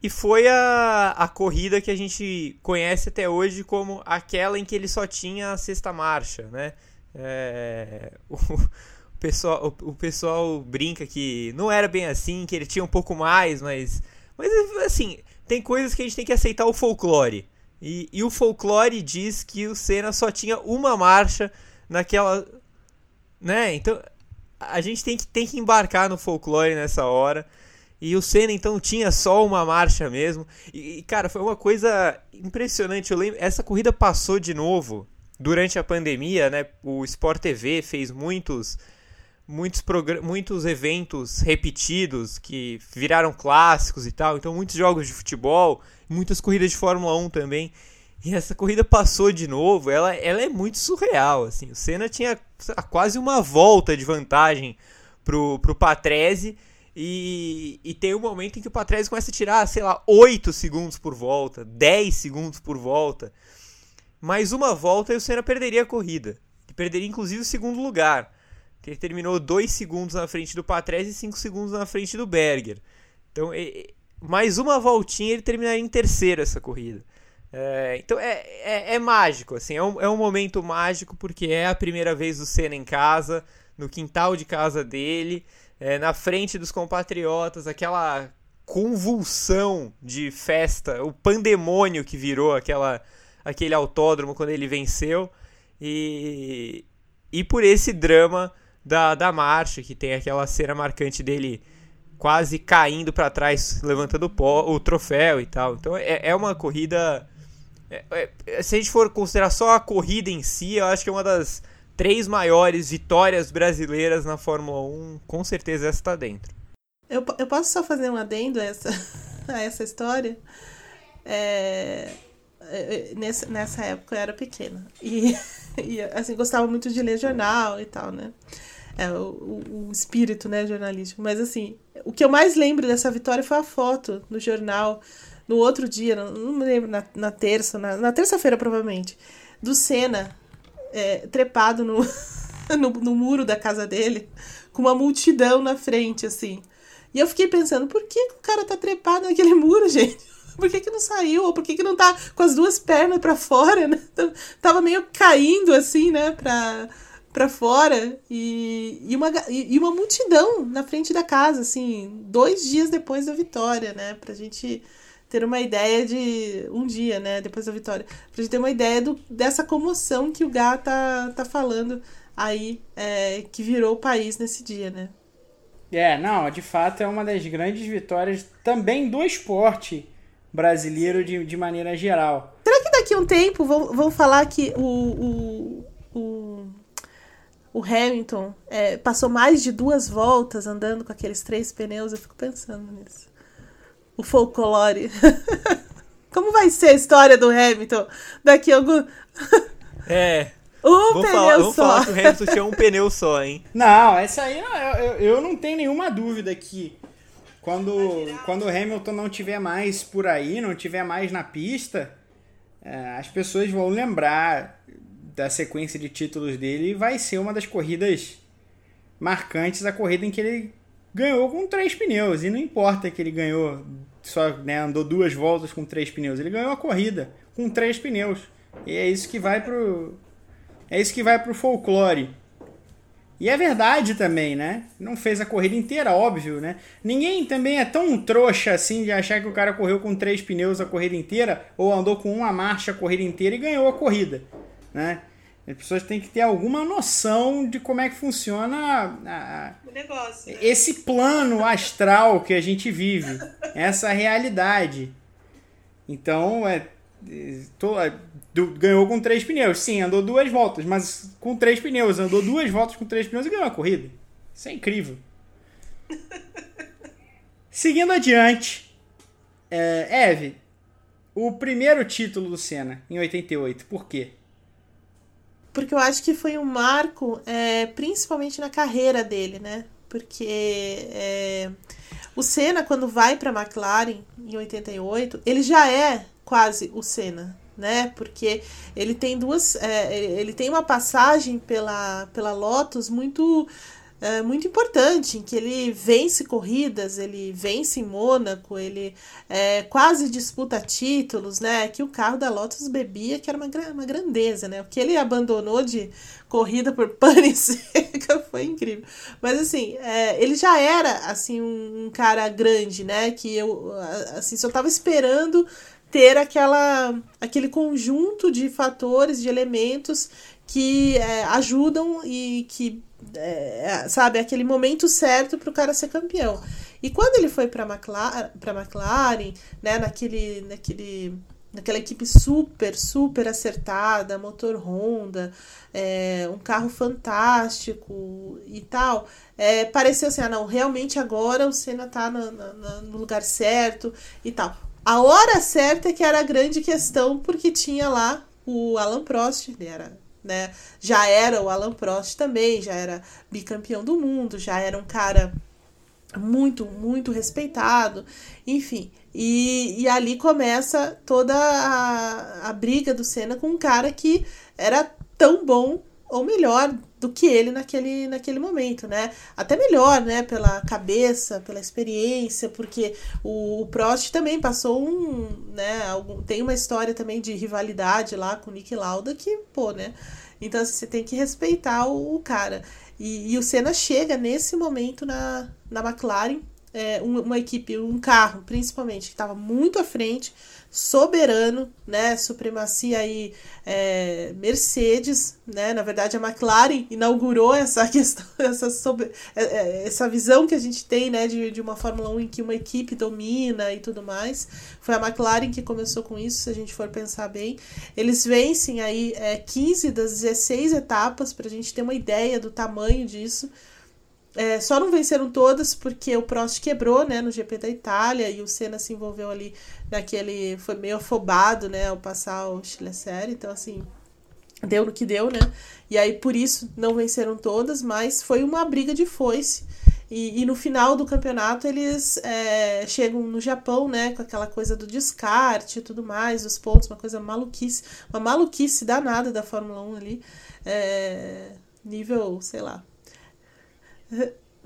E foi a, a corrida que a gente conhece até hoje como aquela em que ele só tinha a sexta marcha, né? É, <laughs> o, o, pessoal, o, o, pessoal brinca que não era bem assim, que ele tinha um pouco mais, mas, mas assim, tem coisas que a gente tem que aceitar o folclore. E, e o folclore diz que o Senna só tinha uma marcha naquela. Né? Então a gente tem que, tem que embarcar no folclore nessa hora. E o Senna então tinha só uma marcha mesmo. E, cara, foi uma coisa impressionante. Eu lembro, essa corrida passou de novo durante a pandemia, né? O Sport TV fez muitos muitos muitos eventos repetidos que viraram clássicos e tal. Então muitos jogos de futebol, muitas corridas de Fórmula 1 também. E essa corrida passou de novo, ela, ela é muito surreal, assim. O Senna tinha quase uma volta de vantagem pro, pro Patrese e, e tem um momento em que o Patrese começa a tirar, sei lá, 8 segundos por volta, 10 segundos por volta. Mais uma volta e o Senna perderia a corrida. Perderia inclusive o segundo lugar. Ele terminou 2 segundos na frente do Patrese e 5 segundos na frente do Berger. Então, mais uma voltinha ele terminaria em terceiro essa corrida. É, então é, é, é, mágico, assim, é um, é um momento mágico porque é a primeira vez do Senna em casa, no quintal de casa dele é, na frente dos compatriotas, aquela convulsão de festa, o pandemônio que virou aquela, aquele autódromo quando ele venceu, e, e por esse drama da, da marcha, que tem aquela cena marcante dele quase caindo para trás, levantando o, pó, o troféu e tal. Então é, é uma corrida. É, é, se a gente for considerar só a corrida em si, eu acho que é uma das três maiores vitórias brasileiras na Fórmula 1, com certeza essa está dentro. Eu, eu posso só fazer um adendo a essa, <laughs> a essa história? É, é, nessa, nessa época eu era pequena. E, <laughs> e, assim, gostava muito de ler jornal e tal, né? É, o, o, espírito né, jornalístico. Mas assim, o que eu mais lembro dessa vitória foi a foto no jornal, no outro dia, não, me lembro, na, na terça, na, na terça-feira provavelmente, do Senna é, trepado no, <laughs> no, no muro da casa dele, com uma multidão na frente, assim. E eu fiquei pensando, por que, o cara tá trepado naquele <laughs> muro, gente? Por que, que não saiu? Ou por que, que não tá com as duas pernas para fora, né? Tava meio caindo, assim, né, pra, pra fora. E, e, uma, e uma multidão na frente da casa, assim, dois dias depois da vitória, né? Pra gente ter uma ideia de. Um dia, né? Depois da vitória. Pra gente ter uma ideia do, dessa comoção que o Gá tá, tá falando aí, é, que virou o país nesse dia, né? É, não, de fato é uma das grandes vitórias também do esporte brasileiro de, de maneira geral. Será que daqui a um tempo vão, vão falar que o, o, o, o Hamilton é, passou mais de duas voltas andando com aqueles três pneus? Eu fico pensando nisso o folclore. <laughs> Como vai ser a história do Hamilton daqui a algum. <laughs> É. Um vamos pneu falar, só. Vamos falar que o Hamilton tinha um pneu só, hein? <laughs> Não, essa aí eu, eu, eu não tenho nenhuma dúvida que quando, quando o Hamilton não tiver mais por aí, não tiver mais na pista, é, as pessoas vão lembrar da sequência de títulos dele vai ser uma das corridas marcantes, a corrida em que ele ganhou com três pneus. E não importa que ele ganhou, só né, andou duas voltas com três pneus, ele ganhou a corrida com três pneus. E é isso que vai pro. É isso que vai pro folclore. E é verdade também, né? Não fez a corrida inteira, óbvio, né? Ninguém também é tão trouxa assim de achar que o cara correu com três pneus a corrida inteira ou andou com uma marcha a corrida inteira e ganhou a corrida, né? As pessoas têm que ter alguma noção de como é que funciona a, a, negócio. Né? Esse plano astral que a gente vive, essa realidade. Então, é, tô, é, ganhou com três pneus. Sim, andou duas voltas, mas com três pneus. Andou duas voltas com três pneus e ganhou a corrida. Isso é incrível. Seguindo adiante, é, Eve, o primeiro título do Senna, em 88, por quê? Porque eu acho que foi um marco, é, principalmente na carreira dele, né? Porque é, o Senna, quando vai para a McLaren em 88, ele já é quase o Senna, né? Porque ele tem duas. É, ele tem uma passagem pela, pela Lotus muito é, muito importante, em que ele vence corridas, ele vence em Mônaco, ele é, quase disputa títulos, né? Que o carro da Lotus bebia, que era uma, uma grandeza, né? O que ele abandonou de corrida por <laughs> pane seca foi incrível. Mas assim, é, ele já era assim um, um, cara grande, né? Que eu assim só tava esperando ter aquela aquele conjunto de fatores, de elementos que é, ajudam e que é, sabe, aquele momento certo para o cara ser campeão. E quando ele foi para McLaren, McLaren, né, naquele, naquele, naquela equipe super, super acertada, motor Honda, é, um carro fantástico e tal, é, pareceu assim, ah, não, realmente agora o Senna tá no, lugar certo e tal. A hora certa é que era a grande questão, porque tinha lá o Alan Prost, ele era né? Já era o Alan Prost também, já era bicampeão do mundo, já era um cara muito, muito respeitado, enfim. E, e ali começa toda a, a briga do Senna com um cara que era tão bom ou melhor do que ele naquele, naquele momento, né? Até melhor, né? Pela cabeça, pela experiência, porque o, o Prost também passou um, né? Algum, tem uma história também de rivalidade lá com o Nick Lauda que, pô, né? Então assim, você tem que respeitar o, o cara. E, e, o Senna chega nesse momento na, na McLaren, é, uma, uma equipe, um carro principalmente, que estava muito à frente, soberano, né? Supremacia aí é, Mercedes, né? Na verdade, a McLaren inaugurou essa <laughs> questão, essa, sobre, é, é, essa visão que a gente tem, né? De, de uma Fórmula 1 em que uma equipe domina e tudo mais. Foi a McLaren que começou com isso, se a gente for pensar bem. Eles vencem aí é, 15 das 16 etapas, para a gente ter uma ideia do tamanho disso. É, só não venceram todas porque o Prost quebrou, né, no GP da Itália e o Senna se envolveu ali naquele, foi meio afobado, né, ao passar o Chile Série, então assim, deu no que deu, né, e aí por isso não venceram todas, mas foi uma briga de foice. E, e no final do campeonato eles é, chegam no Japão, né, com aquela coisa do descarte e tudo mais, os pontos, uma coisa maluquice, uma maluquice danada da Fórmula 1 ali, é, nível, sei lá,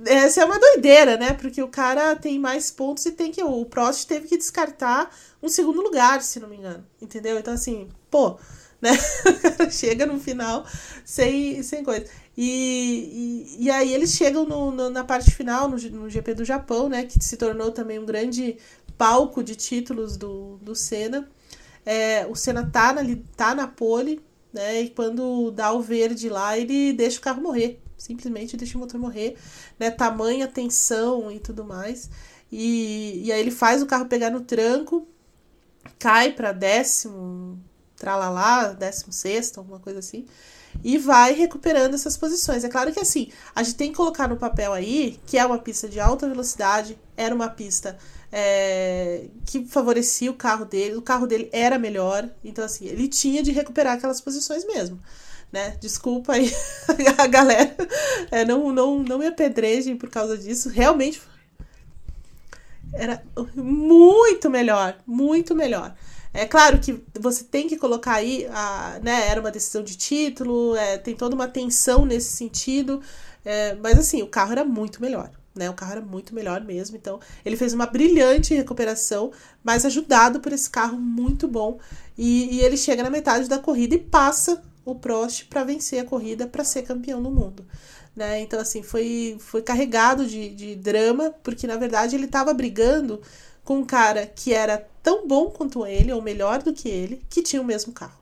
essa é uma doideira, né? Porque o cara tem mais pontos e tem que. O Prost teve que descartar um segundo lugar, se não me engano. Entendeu? Então, assim, pô, né? <laughs> Chega no final sem, sem coisa. E, e, e aí eles chegam no, no, na parte final, no, no GP do Japão, né? Que se tornou também um grande palco de títulos do, do Senna. É, o Senna tá na, tá na pole, né? E quando dá o verde lá, ele deixa o carro morrer simplesmente deixa o motor morrer, né? Tamanha tensão e tudo mais. E, e aí ele faz o carro pegar no tranco, cai para décimo, tralalá, décimo sexto, alguma coisa assim, e vai recuperando essas posições. É claro que assim, a gente tem que colocar no papel aí que é uma pista de alta velocidade, era uma pista é, que favorecia o carro dele, o carro dele era melhor, então assim, ele tinha de recuperar aquelas posições mesmo né? Desculpa aí <laughs> a galera, é, não, não, não me apedrejem por causa disso. Realmente era muito melhor, muito melhor. É claro que você tem que colocar aí, a, né, era uma decisão de título, é, tem toda uma tensão nesse sentido, é, mas assim, o carro era muito melhor. Né, o carro era muito melhor mesmo, então ele fez uma brilhante recuperação, mas ajudado por esse carro muito bom. E, e ele chega na metade da corrida e passa o Prost para vencer a corrida, para ser campeão do mundo. Né? Então, assim, foi, foi carregado de, de drama, porque na verdade ele estava brigando com um cara que era tão bom quanto ele, ou melhor do que ele, que tinha o mesmo carro.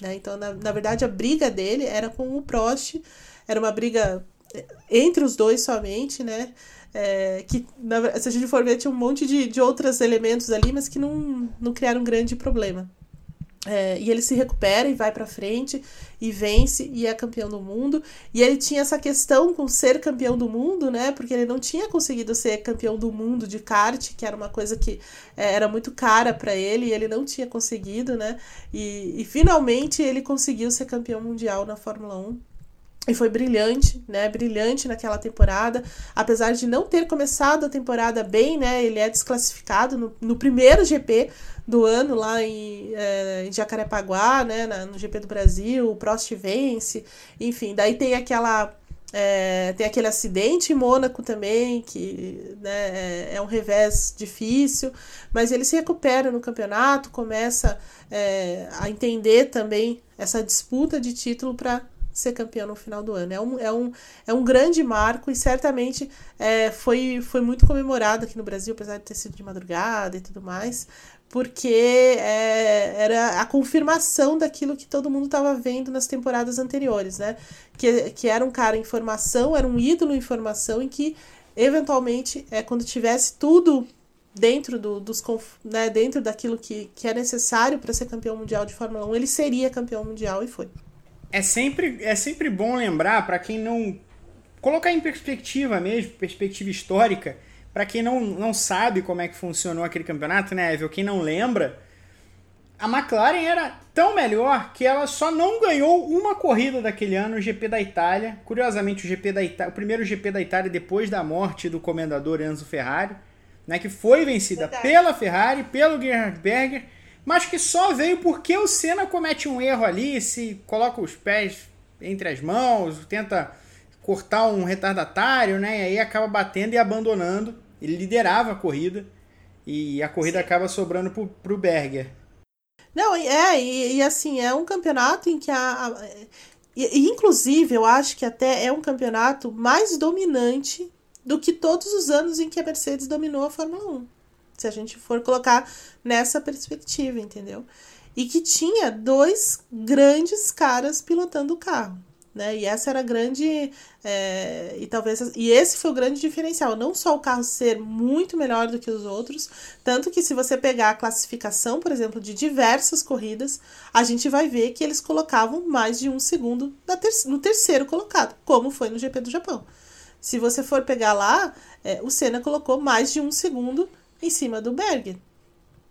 Né? Então, na, na verdade, a briga dele era com o Prost, era uma briga eh, entre os dois somente, né? É, que na, se a gente for ver, tinha um monte de, de outros elementos ali, mas que não, não criaram grande problema. É, e ele se recupera e vai para frente e vence e é campeão do mundo. E ele tinha essa questão com ser campeão do mundo, né? Porque ele não tinha conseguido ser campeão do mundo de kart, que era uma coisa que é, era muito cara para ele e ele não tinha conseguido, né? E, e finalmente ele conseguiu ser campeão mundial na Fórmula 1 e foi brilhante, né? Brilhante naquela temporada. Apesar de não ter começado a temporada bem, né? Ele é desclassificado no, no primeiro GP do ano lá em, é, em Jacarepaguá, né? Na, no GP do Brasil. O Prost vence. Enfim, daí tem aquela. É, tem aquele acidente em Mônaco também, que né, é, é um revés difícil, mas ele se recupera no campeonato, começa é, a entender também essa disputa de título para ser campeão no final do ano. É um, é um, é um grande marco e certamente é, foi, foi muito comemorado aqui no Brasil, apesar de ter sido de madrugada e tudo mais, porque é, era a confirmação daquilo que todo mundo estava vendo nas temporadas anteriores, né? Que, que era um cara em formação, era um ídolo em formação, em que eventualmente, é, quando tivesse tudo dentro do, dos né, dentro daquilo que, que é necessário para ser campeão mundial de Fórmula 1, ele seria campeão mundial e foi. É sempre, é sempre bom lembrar, para quem não. colocar em perspectiva mesmo, perspectiva histórica, para quem não, não sabe como é que funcionou aquele campeonato, né, Evel? Quem não lembra, a McLaren era tão melhor que ela só não ganhou uma corrida daquele ano, o GP da Itália. Curiosamente, o GP da Itália, o primeiro GP da Itália depois da morte do comendador Enzo Ferrari, né, que foi vencida Verdade. pela Ferrari, pelo Gerhard Berger mas que só veio porque o Senna comete um erro ali, se coloca os pés entre as mãos, tenta cortar um retardatário, né? E aí acaba batendo e abandonando. Ele liderava a corrida e a corrida Sim. acaba sobrando pro, pro Berger. Não, é, e, e, assim, é um campeonato em que a. a e, inclusive, eu acho que até é um campeonato mais dominante do que todos os anos em que a Mercedes dominou a Fórmula 1 se a gente for colocar nessa perspectiva, entendeu? E que tinha dois grandes caras pilotando o carro. Né? E essa era a grande. É, e talvez. E esse foi o grande diferencial. Não só o carro ser muito melhor do que os outros, tanto que se você pegar a classificação, por exemplo, de diversas corridas, a gente vai ver que eles colocavam mais de um segundo ter no terceiro colocado, como foi no GP do Japão. Se você for pegar lá, é, o Senna colocou mais de um segundo em cima do Berger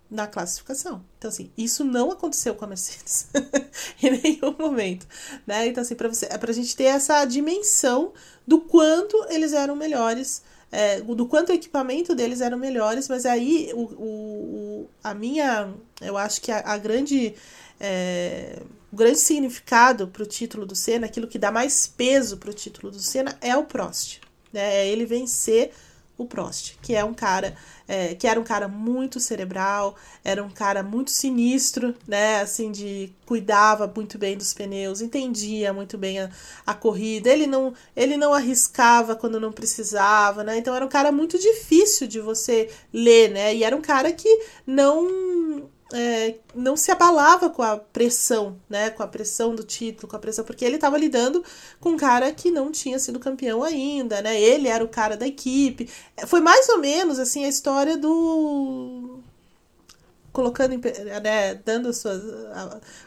na classificação. Então, assim, isso não aconteceu com a Mercedes <laughs> em nenhum momento, né? Então, assim, para você, é pra gente ter essa dimensão do quanto eles eram melhores, é, do quanto o equipamento deles eram melhores, mas aí o, o, a minha, eu acho que a, a grande, é, o grande significado para o título do Senna, aquilo que dá mais peso para o título do Senna é o Prost, né? É ele vencer o Prost, que é um cara é, que era um cara muito cerebral, era um cara muito sinistro, né? Assim, de cuidava muito bem dos pneus, entendia muito bem a, a corrida, ele não, ele não arriscava quando não precisava, né? Então era um cara muito difícil de você ler, né? E era um cara que não é, não se abalava com a pressão, né? Com a pressão do título, com a pressão, porque ele estava lidando com um cara que não tinha sido campeão ainda, né? Ele era o cara da equipe. Foi mais ou menos assim a história do colocando em, né, dando suas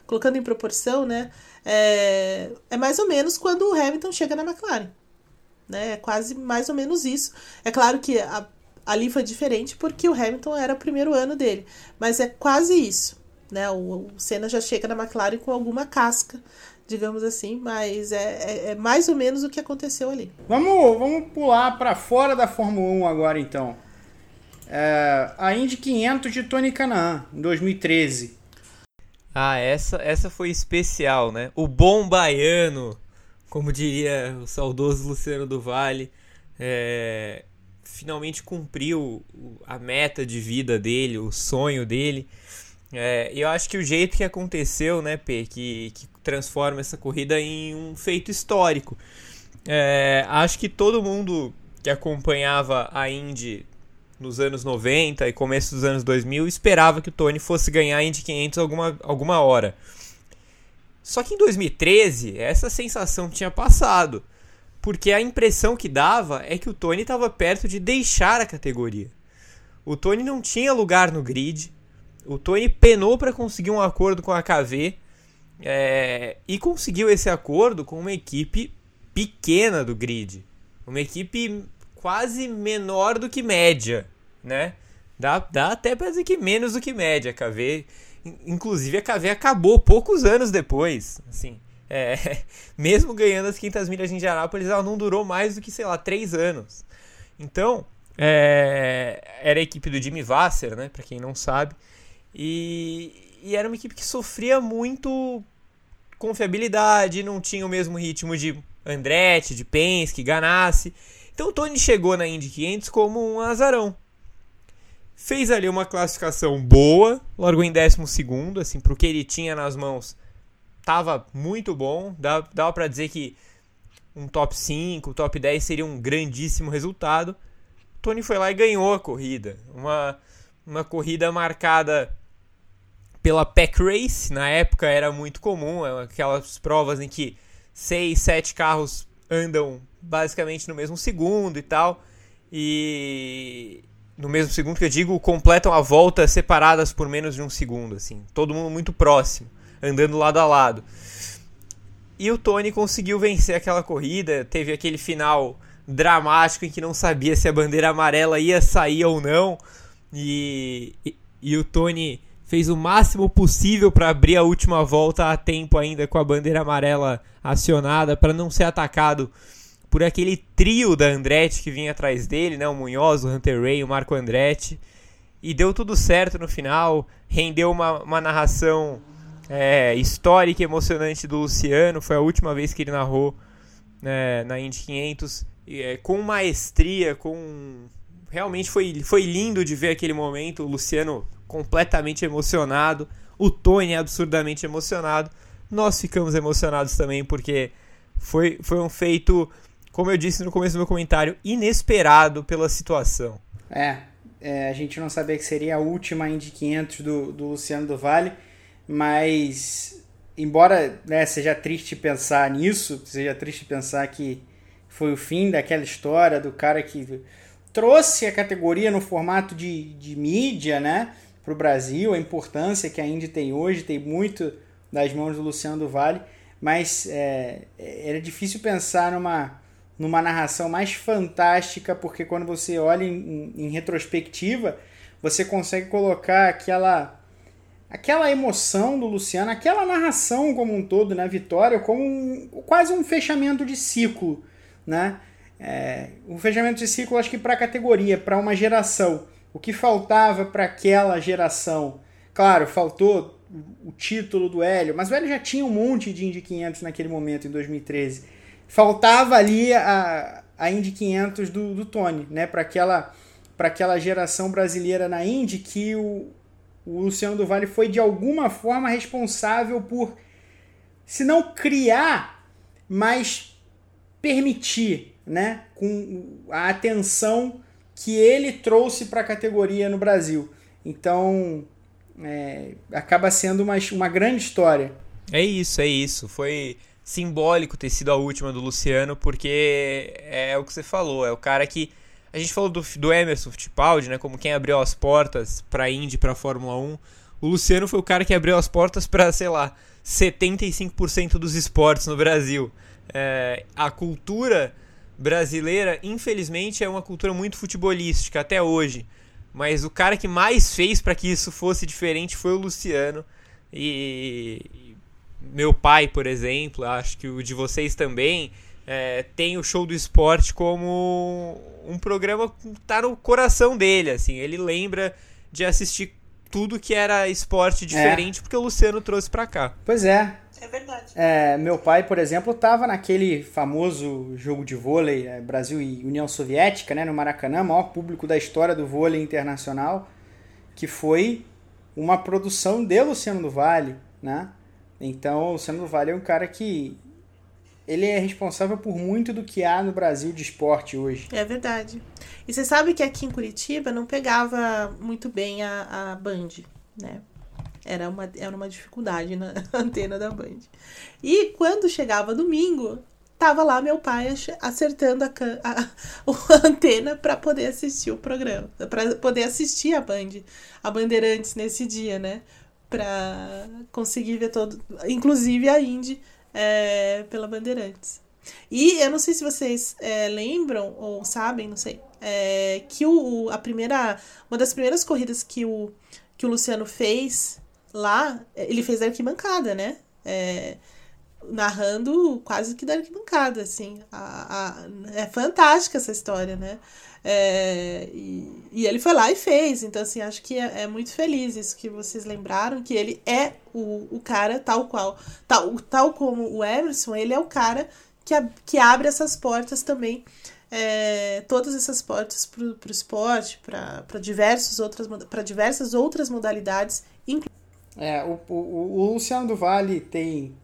colocando em proporção, né? É, é mais ou menos quando o Hamilton chega na McLaren. Né? É quase mais ou menos isso. É claro que a Ali foi diferente porque o Hamilton era o primeiro ano dele, mas é quase isso. Né? O, o Senna já chega na McLaren com alguma casca digamos assim, mas é, é, é mais ou menos o que aconteceu ali. Vamos, vamos pular para fora da Fórmula 1 agora então. É, a Indy 500 de Tony Canaan, em 2013. Ah, essa, essa foi especial, né? O bom baiano, como diria o saudoso Luciano do Vale, é, finalmente cumpriu a meta de vida dele, o sonho dele. É, eu acho que o jeito que aconteceu, né, P, que, que transforma essa corrida em um feito histórico. É, acho que todo mundo que acompanhava a Indy nos anos 90 e começo dos anos 2000 esperava que o Tony fosse ganhar a Indy 500 alguma, alguma hora. Só que em 2013, essa sensação tinha passado, porque a impressão que dava é que o Tony estava perto de deixar a categoria. O Tony não tinha lugar no grid, o Tony penou para conseguir um acordo com a KV é, e conseguiu esse acordo com uma equipe pequena do grid. Uma equipe quase menor do que média, né? Dá, dá até para dizer que menos do que média. A KV, inclusive a KV acabou poucos anos depois, assim. É, <laughs> mesmo ganhando as 500 milhas de Indianápolis, ela não durou mais do que, sei lá, três anos. Então, é, era a equipe do Jimmy Vasser, né? Para quem não sabe. E, e, era uma equipe que sofria muito confiabilidade, não tinha o mesmo ritmo de Andretti, de Penske, Ganassi. Então o Tony chegou na Indy 500 como um azarão. Fez ali uma classificação boa, largou em 12 assim, pro que ele tinha nas mãos, tava muito bom. Dá, dava para dizer que um top 5, top 10 seria um grandíssimo resultado. Tony foi lá e ganhou a corrida. Uma, uma corrida marcada pela Pack Race, na época era muito comum, é aquelas provas em que seis, sete carros andam basicamente no mesmo segundo e tal. E no mesmo segundo que eu digo, completam a volta separadas por menos de um segundo, assim, todo mundo muito próximo, andando lado a lado. E o Tony conseguiu vencer aquela corrida, teve aquele final dramático em que não sabia se a bandeira amarela ia sair ou não. E, e, e o Tony fez o máximo possível para abrir a última volta a tempo ainda com a bandeira amarela acionada para não ser atacado por aquele trio da Andretti que vinha atrás dele, né? O Munhoz, o Hunter Ray, o Marco Andretti. E deu tudo certo no final, rendeu uma, uma narração é, histórica e emocionante do Luciano. Foi a última vez que ele narrou né, na Indy 500 é, com maestria, com realmente foi, foi lindo de ver aquele momento. O Luciano completamente emocionado, o Tony absurdamente emocionado. Nós ficamos emocionados também porque foi, foi um feito, como eu disse no começo do meu comentário, inesperado pela situação. É, é a gente não sabia que seria a última Indy 500 do, do Luciano do Vale, mas embora né, seja triste pensar nisso, seja triste pensar que foi o fim daquela história do cara que trouxe a categoria no formato de, de mídia, né? para o Brasil, a importância que a Indy tem hoje, tem muito das mãos do Luciano do Vale, mas é, era difícil pensar numa, numa narração mais fantástica, porque quando você olha em, em retrospectiva, você consegue colocar aquela aquela emoção do Luciano, aquela narração como um todo, né, Vitória, como um, quase um fechamento de ciclo, né? É, um fechamento de ciclo, acho que para a categoria, para uma geração o que faltava para aquela geração? Claro, faltou o título do Hélio, mas o Hélio já tinha um monte de Indy 500 naquele momento, em 2013. Faltava ali a, a Indy 500 do, do Tony, né? Para aquela, aquela geração brasileira na Indy que o, o Luciano do Vale foi de alguma forma responsável por, se não criar, mas permitir, né? Com a atenção que ele trouxe para a categoria no Brasil. Então, é, acaba sendo uma, uma grande história. É isso, é isso. Foi simbólico ter sido a última do Luciano, porque é o que você falou, é o cara que. A gente falou do, do Emerson Fittipaldi, né, como quem abriu as portas para a Indy, para a Fórmula 1. O Luciano foi o cara que abriu as portas para, sei lá, 75% dos esportes no Brasil. É, a cultura brasileira, infelizmente, é uma cultura muito futebolística até hoje. Mas o cara que mais fez para que isso fosse diferente foi o Luciano. E, meu pai, por exemplo, acho que o de vocês também, é, tem o show do esporte como um programa que tá no coração dele, assim. Ele lembra de assistir tudo que era esporte diferente, é. porque o Luciano trouxe para cá. Pois é. É verdade. É, meu pai, por exemplo, estava naquele famoso jogo de vôlei é, Brasil e União Soviética, né, no Maracanã, maior público da história do vôlei internacional, que foi uma produção de Luciano do Vale, né? Então, o Luciano do Vale é um cara que ele é responsável por muito do que há no Brasil de esporte hoje. É verdade. E você sabe que aqui em Curitiba não pegava muito bem a, a Band, né? Era uma, era uma dificuldade na <laughs> antena da Band. E quando chegava domingo, tava lá meu pai acertando a, a, <laughs> a antena para poder assistir o programa, para poder assistir a Band, a Bandeirantes nesse dia, né? Para conseguir ver todo, inclusive a Indy é, pela Bandeirantes. E eu não sei se vocês é, lembram ou sabem, não sei, é, que o, a primeira, uma das primeiras corridas que o, que o Luciano fez lá, ele fez da arquibancada, né? É, narrando quase que da arquibancada, assim. A, a, é fantástica essa história, né? É, e, e, ele foi lá e fez. Então, assim, acho que é, é, muito feliz isso que vocês lembraram, que ele é o, o cara tal qual. Tal, tal como o Emerson, ele é o cara que, a, que abre essas portas também. É, todas essas portas para o esporte, para diversas outras modalidades, é, o, o, o Luciano do Vale tem,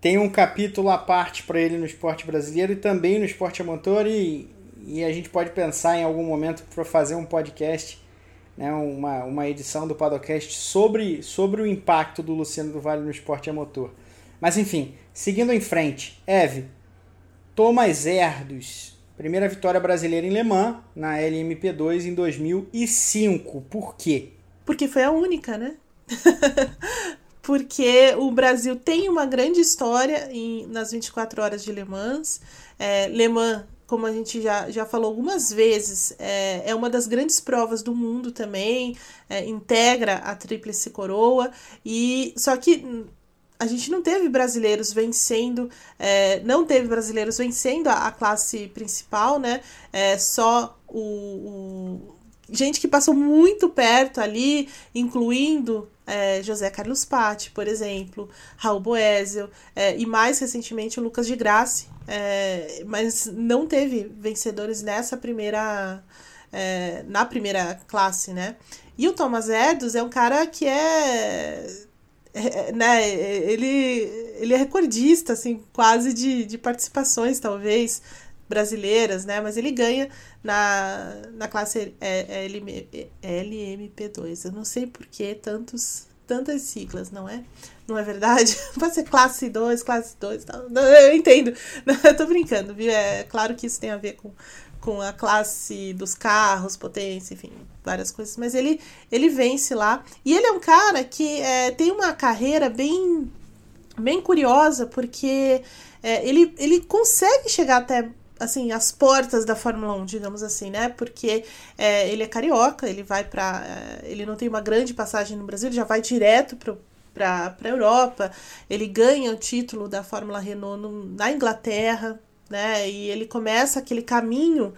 tem um capítulo à parte para ele no esporte brasileiro e também no esporte amador e, e a gente pode pensar em algum momento para fazer um podcast, né, uma, uma edição do Padocast sobre, sobre o impacto do Luciano do Vale no esporte a motor. Mas enfim, seguindo em frente, Eve, Thomas Erdos, primeira vitória brasileira em Le Mans na LMP2 em 2005. Por quê? Porque foi a única, né? <laughs> porque o Brasil tem uma grande história em, nas 24 horas de Le Mans. É, Le Mans, como a gente já, já falou algumas vezes, é, é uma das grandes provas do mundo também, é, integra a Tríplice Coroa, e só que a gente não teve brasileiros vencendo, é, não teve brasileiros vencendo a, a classe principal, né? É, só o, o gente que passou muito perto ali, incluindo é, José Carlos Patti, por exemplo, Raul Boesel, é, e mais recentemente o Lucas de Grassi, é, mas não teve vencedores nessa primeira. É, na primeira classe, né? E o Thomas Edwards é um cara que é, é, né, ele, ele é recordista, assim, quase de, de participações, talvez, brasileiras, né? Mas ele ganha na, na classe é, LMP2. Eu não sei por que tantos, tantas siglas, não é? Não é verdade? <laughs> Pode ser classe 2, classe 2. Eu entendo. <laughs> Eu tô brincando, viu? É claro que isso tem a ver com, com a classe dos carros, potência, enfim, várias coisas. Mas ele, ele vence lá. E ele é um cara que é, tem uma carreira bem, bem curiosa, porque é, ele, ele consegue chegar até assim, as portas da Fórmula 1, digamos assim, né? Porque é, ele é carioca, ele vai para é, ele não tem uma grande passagem no Brasil, ele já vai direto para a Europa, ele ganha o título da Fórmula Renault no, na Inglaterra, né? E ele começa aquele caminho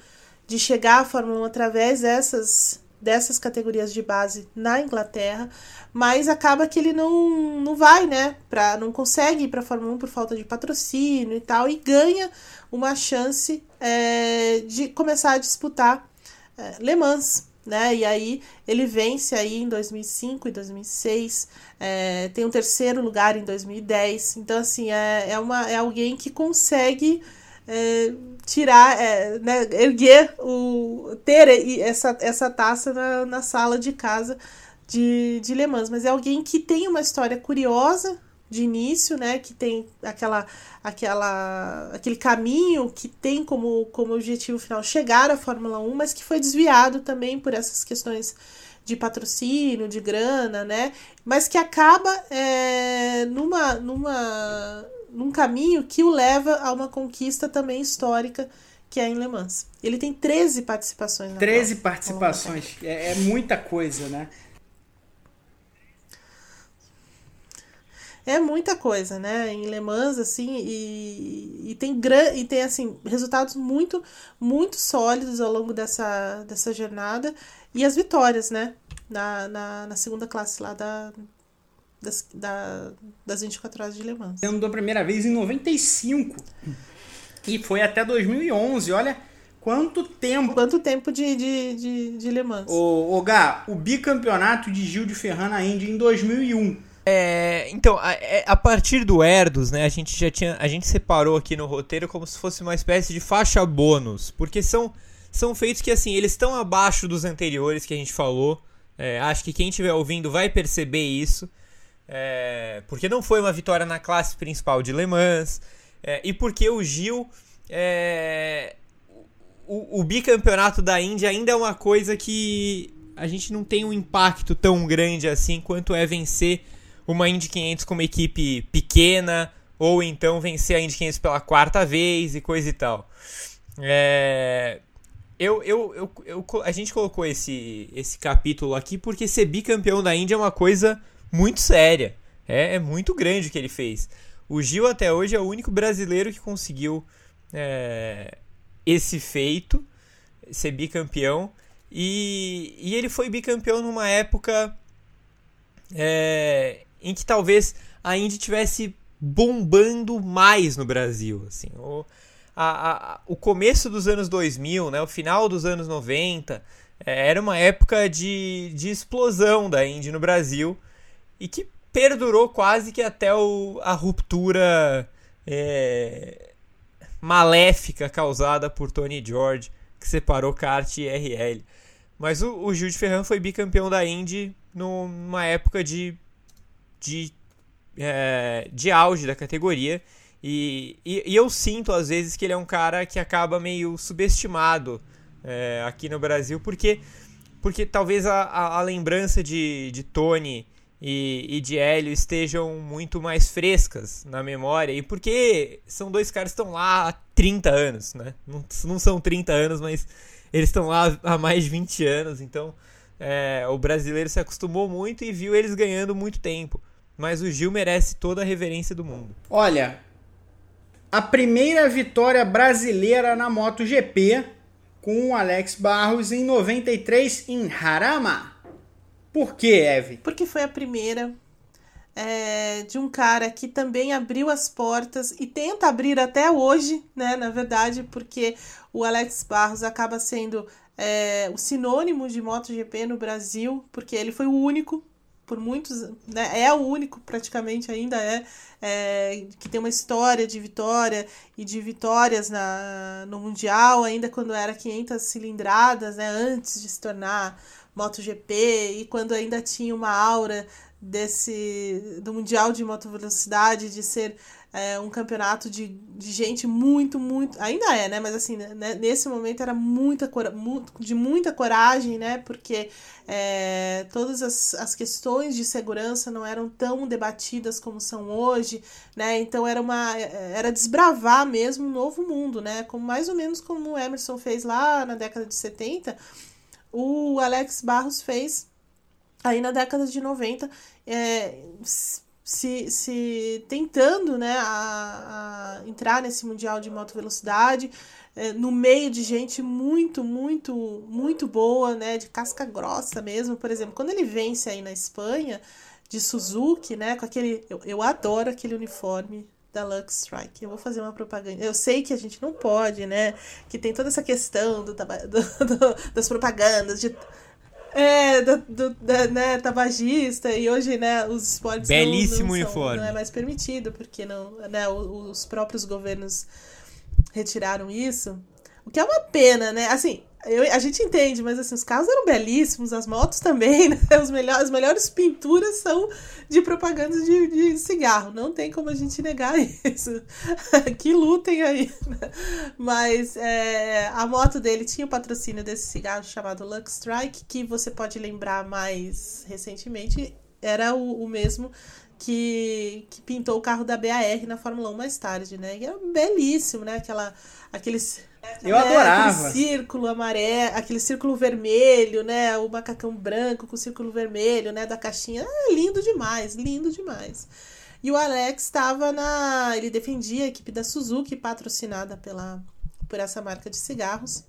de chegar à Fórmula 1 através dessas dessas categorias de base na Inglaterra, mas acaba que ele não, não vai, né? Pra, não consegue ir para a Fórmula 1 por falta de patrocínio e tal, e ganha uma chance é, de começar a disputar é, Le Mans. Né? E aí ele vence aí em 2005 e 2006, é, tem um terceiro lugar em 2010. Então, assim, é, é, uma, é alguém que consegue é, tirar, é, né, erguer, o, ter essa, essa taça na, na sala de casa de, de Le Mans. Mas é alguém que tem uma história curiosa, de início, né, que tem aquela, aquela, aquele caminho que tem como, como objetivo final chegar à Fórmula 1, mas que foi desviado também por essas questões de patrocínio, de grana, né, mas que acaba é, numa, numa, num caminho que o leva a uma conquista também histórica que é em Le Mans. Ele tem 13 participações. Na 13 prova, participações, é, é muita coisa, né? É muita coisa, né? Em Le Mans, assim, e, e tem gran, e tem assim resultados muito, muito sólidos ao longo dessa, dessa jornada e as vitórias, né? Na, na, na segunda classe lá da, das, da, das 24 horas de Le Mans. Andou a primeira vez em 95 e foi até 2011. Olha quanto tempo. Quanto tempo de, de, de, de Le Mans. O, o Gá, o bicampeonato de Gil de Ferran na Indy em 2001 é, então, a, é, a, partir do Erdos, né, a gente já tinha, a gente separou aqui no roteiro como se fosse uma espécie de faixa bônus, porque são são feitos que assim, eles estão abaixo dos anteriores que a gente falou. É, acho que quem estiver ouvindo vai perceber isso. É, porque não foi uma vitória na classe principal de Le Mans. É, e porque o Gil. É, o, o bicampeonato da Índia ainda é uma coisa que a gente não tem um impacto tão grande assim quanto é vencer uma Indy 500 com uma equipe pequena, ou então vencer a Indy 500 pela quarta vez e coisa e tal. É... Eu, eu, eu, eu, a gente colocou esse, esse capítulo aqui porque ser bicampeão da Indy é uma coisa muito séria. É, é muito grande o que ele fez. O Gil até hoje é o único brasileiro que conseguiu é, esse feito, ser bicampeão. E, e ele foi bicampeão numa época é, em que talvez a Indy tivesse bombando mais no Brasil. Assim. O, a, a, o começo dos anos 2000, né, o final dos anos 90, é, era uma época de, de explosão da Indy no Brasil e que perdurou quase que até o, a ruptura é, maléfica causada por Tony George, que separou kart e RL. Mas o, o Gil de Ferran foi bicampeão da Indy numa época de de, é, de auge da categoria. E, e, e, eu sinto às vezes que ele é um cara que acaba meio subestimado é, aqui no Brasil, porque, porque talvez a, a, a lembrança de, de Tony e, e, de Hélio estejam muito mais frescas na memória, e porque são dois caras que estão lá há 30 anos, né? Não, não são 30 anos, mas eles estão lá há mais de 20 anos, então é, o brasileiro se acostumou muito e viu eles ganhando muito tempo mas o Gil merece toda a reverência do mundo. Olha, a primeira vitória brasileira na MotoGP com o Alex Barros em 93 em Harama. Por que, Eve? Porque foi a primeira é, de um cara que também abriu as portas e tenta abrir até hoje, né? Na verdade, porque o Alex Barros acaba sendo é, o sinônimo de MotoGP no Brasil, porque ele foi o único por muitos, né, é o único praticamente ainda é, é, que tem uma história de vitória e de vitórias na, no Mundial, ainda quando era 500 cilindradas, né, antes de se tornar MotoGP e quando ainda tinha uma aura desse do Mundial de Moto Velocidade, de ser é, um campeonato de, de gente muito, muito. Ainda é, né? Mas assim, né? nesse momento era muita de muita coragem, né? Porque é, todas as, as questões de segurança não eram tão debatidas como são hoje, né? Então era uma. Era desbravar mesmo um novo mundo, né? Como, mais ou menos como o Emerson fez lá na década de 70, o Alex Barros fez aí na década de 90. É, se, se tentando né, a, a entrar nesse mundial de moto velocidade é, no meio de gente muito muito muito boa né de casca grossa mesmo por exemplo quando ele vence aí na Espanha de Suzuki né com aquele eu, eu adoro aquele uniforme da Lux Strike. Eu vou fazer uma propaganda. Eu sei que a gente não pode, né? Que tem toda essa questão do, <laughs> do, do das propagandas, de é, do, do, da, né, tabagista, e hoje, né, os esportes Belíssimo não, não, são, não é mais permitido, porque não, né, os próprios governos retiraram isso. O que é uma pena, né? Assim, eu, a gente entende, mas assim, os carros eram belíssimos, as motos também, <laughs> né? Os melhores, as melhores pinturas são de propaganda de, de cigarro. Não tem como a gente negar <laughs> isso. que lutem aí. Mas é, a moto dele tinha o patrocínio desse cigarro chamado Lux Strike, que você pode lembrar mais recentemente, era o, o mesmo que, que pintou o carro da BAR na Fórmula 1 mais tarde, né? E era belíssimo, né? Aquela, aqueles eu é, adorava. Aquele círculo amarelo, aquele círculo vermelho, né? O macacão branco com o círculo vermelho, né? Da caixinha. É lindo demais, lindo demais. E o Alex estava na. Ele defendia a equipe da Suzuki, patrocinada pela, por essa marca de cigarros.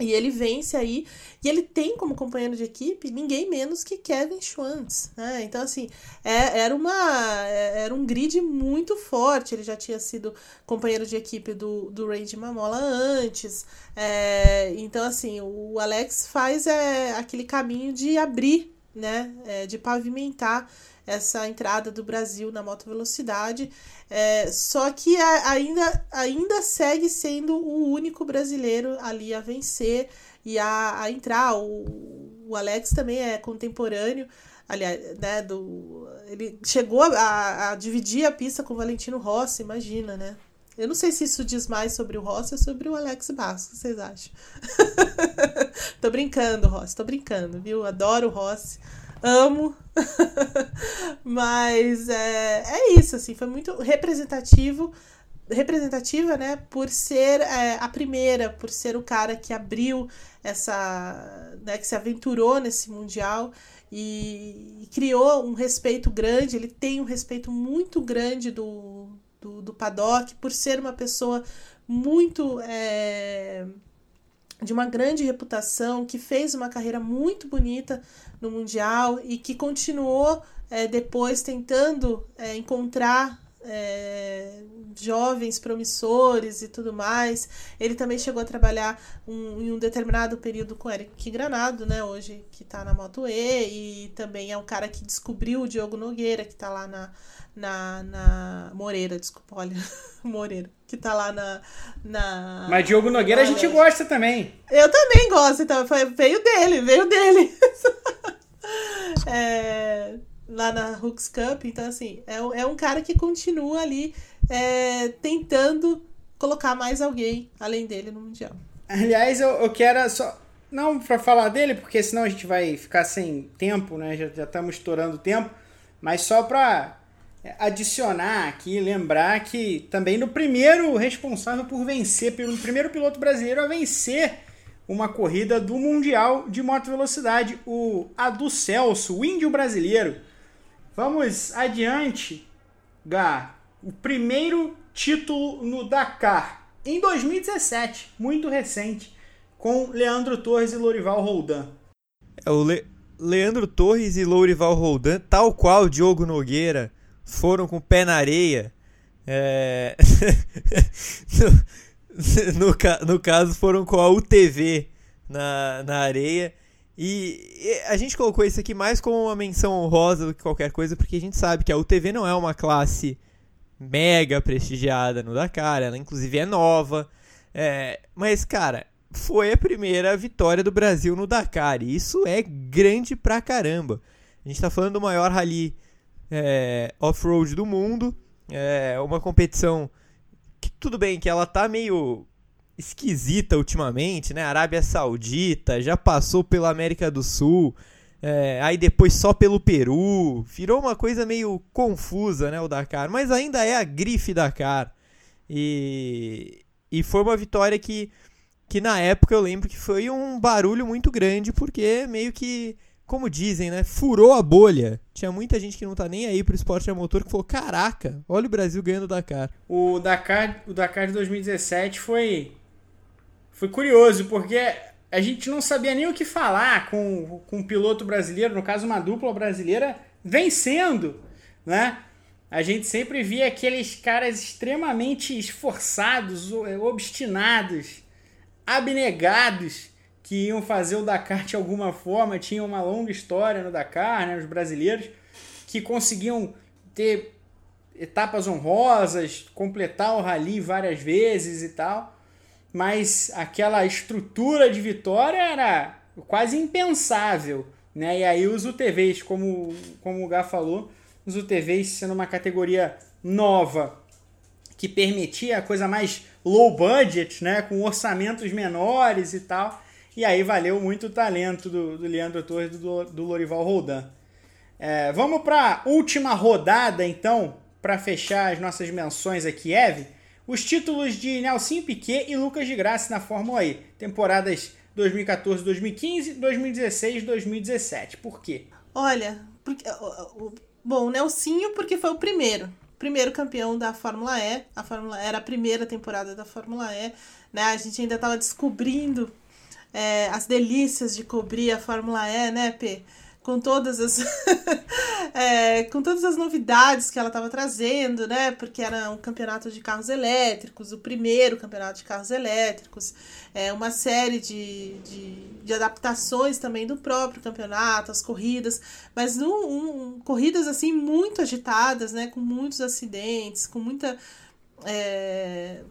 E ele vence aí, e ele tem como companheiro de equipe ninguém menos que Kevin Schwantz, né? Então, assim, é, era, uma, é, era um grid muito forte. Ele já tinha sido companheiro de equipe do, do Ray de Mamola antes. É, então, assim, o Alex faz é, aquele caminho de abrir, né? É, de pavimentar essa entrada do Brasil na moto velocidade. É, só que ainda, ainda segue sendo o único brasileiro ali a vencer e a, a entrar. O, o Alex também é contemporâneo. Aliás, né, do, ele chegou a, a dividir a pista com o Valentino Rossi, imagina, né? Eu não sei se isso diz mais sobre o Rossi ou sobre o Alex Basco, vocês acham? <laughs> tô brincando, Rossi, tô brincando, viu? Adoro o Rossi amo. <laughs> Mas é, é isso, assim, foi muito representativo representativa, né, por ser é, a primeira, por ser o cara que abriu essa, né, que se aventurou nesse mundial e, e, criou um respeito grande. Ele tem um respeito muito grande do, do, do paddock por ser uma pessoa muito é, de uma grande reputação, que fez uma carreira muito bonita no Mundial e que continuou é, depois tentando é, encontrar é, jovens promissores e tudo mais. Ele também chegou a trabalhar um, em um determinado período com Eric Granado, né? Hoje que está na Moto E, e também é um cara que descobriu o Diogo Nogueira, que está lá na, na, na Moreira, desculpa, olha, <laughs> Moreira, que tá lá na. na Mas Diogo Nogueira a gente gosta também. Eu também gosto, então foi, veio dele, veio dele. <laughs> é, lá na Hooks Cup, então assim, é, é um cara que continua ali é, tentando colocar mais alguém além dele no Mundial. Aliás, eu, eu quero só. Não para falar dele, porque senão a gente vai ficar sem tempo, né? Já, já estamos estourando o tempo. Mas só para adicionar aqui, lembrar que também no primeiro responsável por vencer, pelo primeiro piloto brasileiro a vencer uma corrida do Mundial de Moto Velocidade, o Adu Celso, o índio brasileiro. Vamos adiante, Gá. O primeiro título no Dakar, em 2017, muito recente, com Leandro Torres e Lorival Roldan. É, o Le Leandro Torres e Lourival Roldan, tal qual Diogo Nogueira, foram com o pé na areia. É... <laughs> no, no, no, caso, foram com a UTV na, na areia. E, e a gente colocou isso aqui mais como uma menção honrosa do que qualquer coisa, porque a gente sabe que a UTV não é uma classe mega prestigiada no Dakar, ela inclusive é nova. É, mas, cara, foi a primeira vitória do Brasil no Dakar, e isso é grande pra caramba. A gente tá falando do maior rally é, off-road do mundo. É uma competição que tudo bem que ela tá meio esquisita ultimamente, né? Arábia Saudita, já passou pela América do Sul, é, aí depois só pelo Peru. Virou uma coisa meio confusa, né? O Dakar, mas ainda é a grife Dakar. E, e foi uma vitória que, que na época eu lembro que foi um barulho muito grande, porque meio que como dizem, né? Furou a bolha. Tinha muita gente que não tá nem aí pro esporte a motor que falou: caraca, olha o Brasil ganhando o Dakar. O Dakar, o Dakar de 2017 foi. Foi curioso, porque a gente não sabia nem o que falar com, com um piloto brasileiro, no caso, uma dupla brasileira, vencendo, né? A gente sempre via aqueles caras extremamente esforçados, obstinados, abnegados que iam fazer o Dakar de alguma forma, tinham uma longa história no Dakar, né, os brasileiros, que conseguiam ter etapas honrosas, completar o rally várias vezes e tal, mas aquela estrutura de vitória era quase impensável, né? E aí os UTVs, como, como o Gá falou, os UTVs sendo uma categoria nova que permitia a coisa mais low budget, né, com orçamentos menores e tal, e aí valeu muito o talento do, do Leandro Torres e do, do Lorival Roldan. É, vamos para a última rodada, então, para fechar as nossas menções aqui, Eve. Os títulos de Nelson Piquet e Lucas de Graça na Fórmula E. Temporadas 2014, 2015, 2016, 2017. Por quê? Olha, porque Bom, o Nelsinho, porque foi o primeiro. Primeiro campeão da Fórmula E. A Fórmula era a primeira temporada da Fórmula E. Né? A gente ainda estava descobrindo é, as delícias de cobrir a Fórmula E, né, P? com todas as <laughs> é, com todas as novidades que ela estava trazendo, né? Porque era um campeonato de carros elétricos, o primeiro campeonato de carros elétricos, é, uma série de, de, de adaptações também do próprio campeonato, as corridas, mas um, um, corridas assim muito agitadas, né? Com muitos acidentes, com muita é,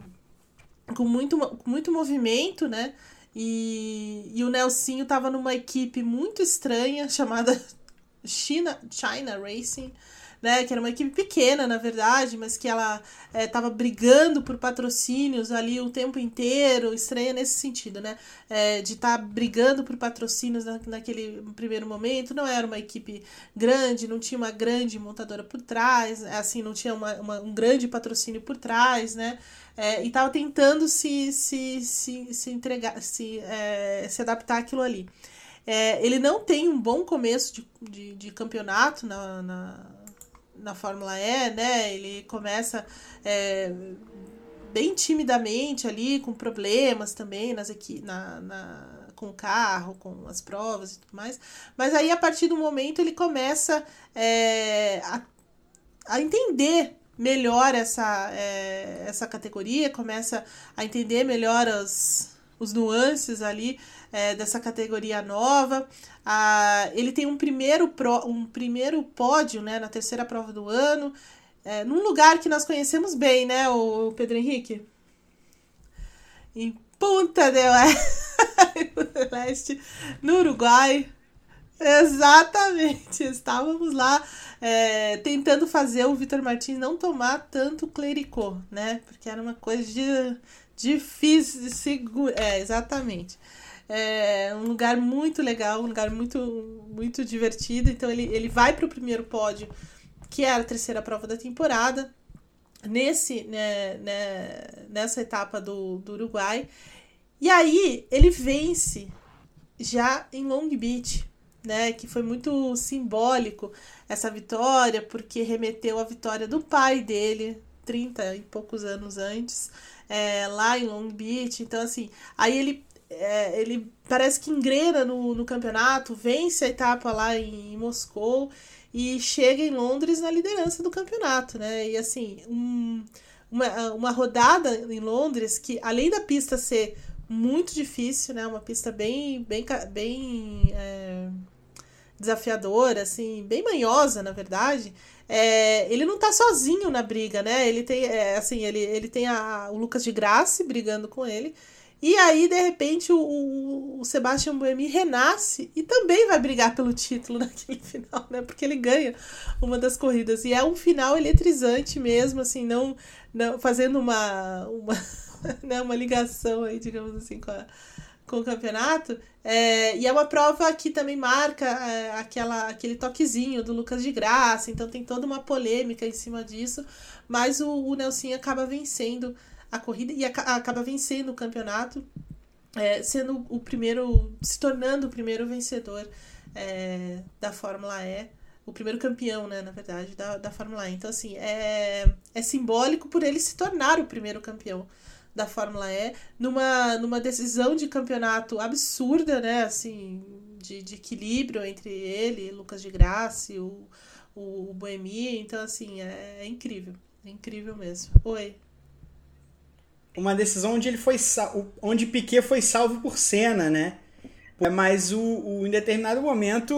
com muito, com muito movimento, né? E, e o Nelsinho estava numa equipe muito estranha <laughs> chamada China, China Racing, né? Que era uma equipe pequena, na verdade, mas que ela estava é, brigando por patrocínios ali o tempo inteiro, estranha nesse sentido, né? É, de estar tá brigando por patrocínios na, naquele primeiro momento. Não era uma equipe grande, não tinha uma grande montadora por trás, assim, não tinha uma, uma um grande patrocínio por trás, né? É, e estava tentando se, se, se, se entregar, se, é, se adaptar àquilo ali. É, ele não tem um bom começo de, de, de campeonato na, na, na, Fórmula E, né? Ele começa é, bem timidamente ali, com problemas também nas equi na, na, com o carro, com as provas e tudo mais. Mas aí, a partir do momento, ele começa é, a, a entender melhor essa, é, essa categoria, começa a entender melhor os, os nuances ali é, dessa categoria nova. Ah, ele tem um primeiro, pro, um primeiro pódio né, na terceira prova do ano, é, num lugar que nós conhecemos bem, né, o Pedro Henrique? Em Punta del Leste, no Uruguai. Exatamente, <laughs> estávamos lá é, tentando fazer o Vitor Martins não tomar tanto clericô, né? Porque era uma coisa de, difícil de segurar. É, exatamente. É um lugar muito legal, um lugar muito, muito divertido. Então ele, ele vai para o primeiro pódio, que é a terceira prova da temporada, nesse, né, né, nessa etapa do, do Uruguai. E aí ele vence já em Long Beach né, que foi muito simbólico essa vitória, porque remeteu à vitória do pai dele, 30 e poucos anos antes, é, lá em Long Beach. Então, assim, aí ele, é, ele parece que engrena no, no campeonato, vence a etapa lá em, em Moscou e chega em Londres na liderança do campeonato, né? E assim, um, uma, uma rodada em Londres que, além da pista ser muito difícil, né? Uma pista bem, bem, bem é, desafiadora, assim, bem manhosa, na verdade, é, ele não tá sozinho na briga, né? Ele tem, é, assim, ele, ele tem a, o Lucas de Graça brigando com ele. E aí, de repente, o, o, o Sebastian Buemi renasce e também vai brigar pelo título <laughs> naquele final, né? Porque ele ganha uma das corridas. E é um final eletrizante mesmo, assim, não, não fazendo uma, uma, <laughs> né, uma ligação aí, digamos assim, com a, com o campeonato. É, e é uma prova que também marca é, aquela, aquele toquezinho do Lucas de Graça, então tem toda uma polêmica em cima disso, mas o, o Nelson acaba vencendo a corrida e acaba vencendo o campeonato, é, sendo o primeiro, se tornando o primeiro vencedor é, da Fórmula E o primeiro campeão, né, na verdade, da, da Fórmula E. Então, assim, é, é simbólico por ele se tornar o primeiro campeão da Fórmula E, numa, numa decisão de campeonato absurda, né? Assim, de, de equilíbrio entre ele, Lucas de Graça o, o, o Boemi. Então, assim, é, é incrível. É incrível mesmo. Oi. Uma decisão onde ele foi onde Piquet foi salvo por cena, né? Mas o, o em determinado momento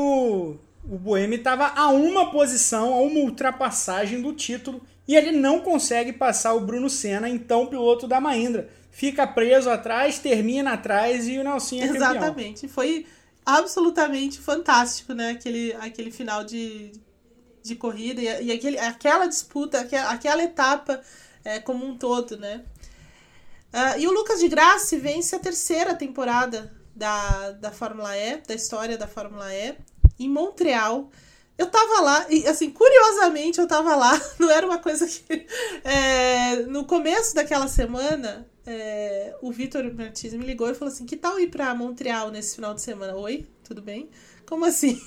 o Boemi estava a uma posição, a uma ultrapassagem do título e ele não consegue passar o Bruno Senna, então piloto da Mahindra. Fica preso atrás, termina atrás e o Nelson é Exatamente. Campeão. Foi absolutamente fantástico, né? Aquele, aquele final de, de corrida e, e aquele, aquela disputa, aquela, aquela etapa é, como um todo, né? Uh, e o Lucas de Grassi vence a terceira temporada da, da Fórmula E, da história da Fórmula E, em Montreal. Eu tava lá, e assim, curiosamente eu tava lá, <laughs> não era uma coisa que. É, no começo daquela semana, é, o Vitor Martins me ligou e falou assim: que tal ir pra Montreal nesse final de semana? Oi, tudo bem? Como assim?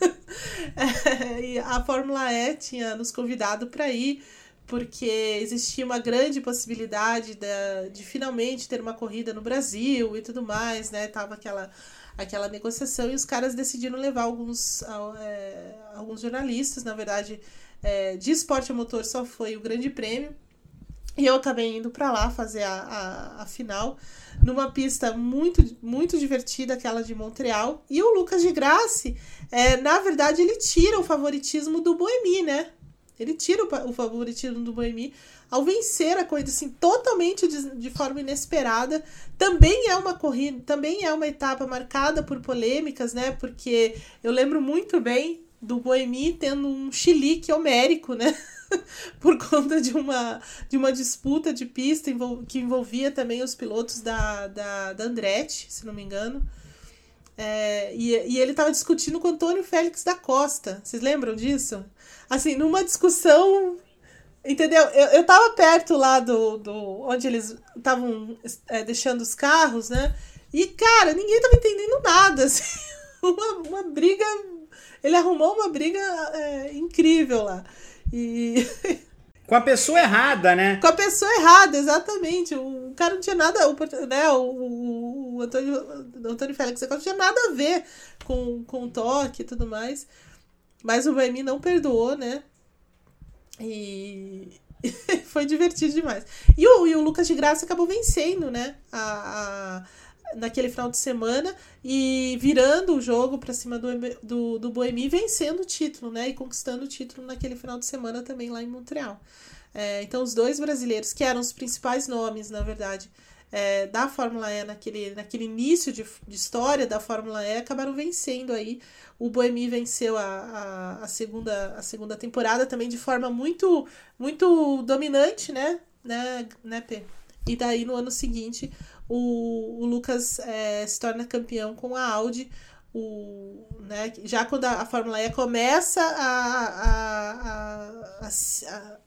<laughs> é, e a Fórmula E tinha nos convidado para ir, porque existia uma grande possibilidade de, de finalmente ter uma corrida no Brasil e tudo mais, né? Tava aquela, aquela negociação e os caras decidiram levar alguns, é, alguns jornalistas, na verdade, é, de esporte a motor só foi o Grande Prêmio. E eu acabei indo para lá fazer a, a, a, final numa pista muito, muito divertida, aquela de Montreal. E o Lucas de Grassi, é, na verdade, ele tira o favoritismo do Boemi, né? Ele tira o, o favoritismo do Boemi ao vencer a corrida assim totalmente de, de, forma inesperada. Também é uma corrida, também é uma etapa marcada por polêmicas, né? Porque eu lembro muito bem do Boemi tendo um chilique homérico, né? <laughs> por conta de uma, de uma disputa de pista que envolvia também os pilotos da, da, da Andretti, se não me engano. É, e, e ele estava discutindo com Antônio Félix da Costa. Vocês lembram disso? Assim, numa discussão. Entendeu? Eu, eu tava perto lá do, do onde eles estavam é, deixando os carros, né? E, cara, ninguém tava entendendo nada. <laughs> Assim, uma, uma briga. Ele arrumou uma briga é, incrível lá. E. <laughs> Com a pessoa errada, né? Com a pessoa errada, exatamente. O cara não tinha nada, o, né? O, o, Antônio, o Antônio Félix não tinha nada a ver com, com o toque e tudo mais. Mas o Boemi não perdoou, né? E <laughs> foi divertido demais. E o, e o Lucas de Graça acabou vencendo, né? A, a naquele final de semana e virando o jogo para cima do, do, do Boemi, vencendo o título, né? E conquistando o título naquele final de semana também lá em Montreal. É, então, os dois brasileiros, que eram os principais nomes, na verdade, é, da Fórmula E naquele, naquele início de, de, história da Fórmula E, acabaram vencendo aí. O Boemi venceu a, a, a, segunda, a segunda temporada também de forma muito, muito dominante, né? Né, né P? E daí, no ano seguinte, o, o Lucas é, se torna campeão com a Audi. O, né, já quando a, a Fórmula E começa a, a, a,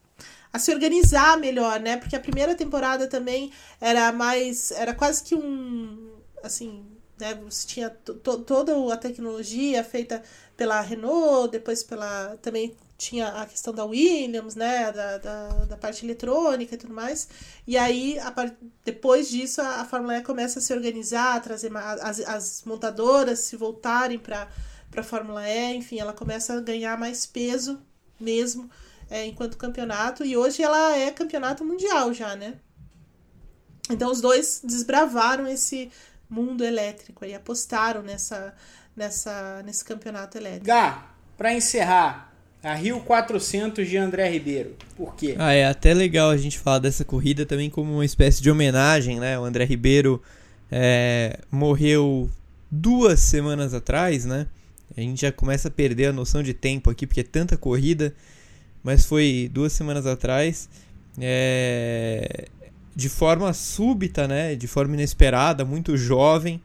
a, se organizar melhor, né? Porque a primeira temporada também era mais. Era quase que um. Assim, né? Você tinha toda a tecnologia feita pela Renault, depois pela. Também tinha a questão da Williams, né, da, da, da parte eletrônica e tudo mais. E aí, a depois disso, a, a Fórmula E começa a se organizar, a trazer as, as montadoras se voltarem para a Fórmula E, enfim, ela começa a ganhar mais peso mesmo é, enquanto campeonato. E hoje ela é campeonato mundial já, né? Então os dois desbravaram esse mundo elétrico e apostaram nessa, nessa, nesse campeonato elétrico. Gá, para encerrar, a Rio 400 de André Ribeiro. Por quê? Ah, é até legal a gente falar dessa corrida também como uma espécie de homenagem, né? O André Ribeiro é, morreu duas semanas atrás, né? A gente já começa a perder a noção de tempo aqui, porque é tanta corrida, mas foi duas semanas atrás. É, de forma súbita, né? De forma inesperada, muito jovem.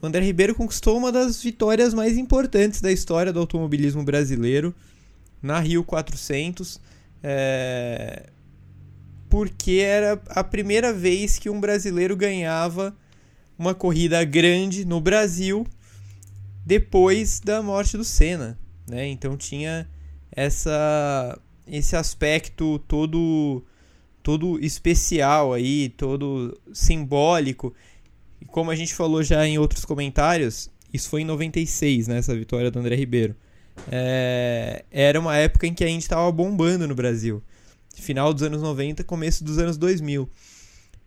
O André Ribeiro conquistou uma das vitórias mais importantes da história do automobilismo brasileiro na Rio 400, é, porque era a primeira vez que um brasileiro ganhava uma corrida grande no Brasil depois da morte do Senna, né? Então tinha essa esse aspecto todo todo especial aí, todo simbólico. E como a gente falou já em outros comentários, isso foi em 96, né, essa vitória do André Ribeiro é, era uma época em que a gente estava bombando no Brasil. Final dos anos 90, começo dos anos 2000.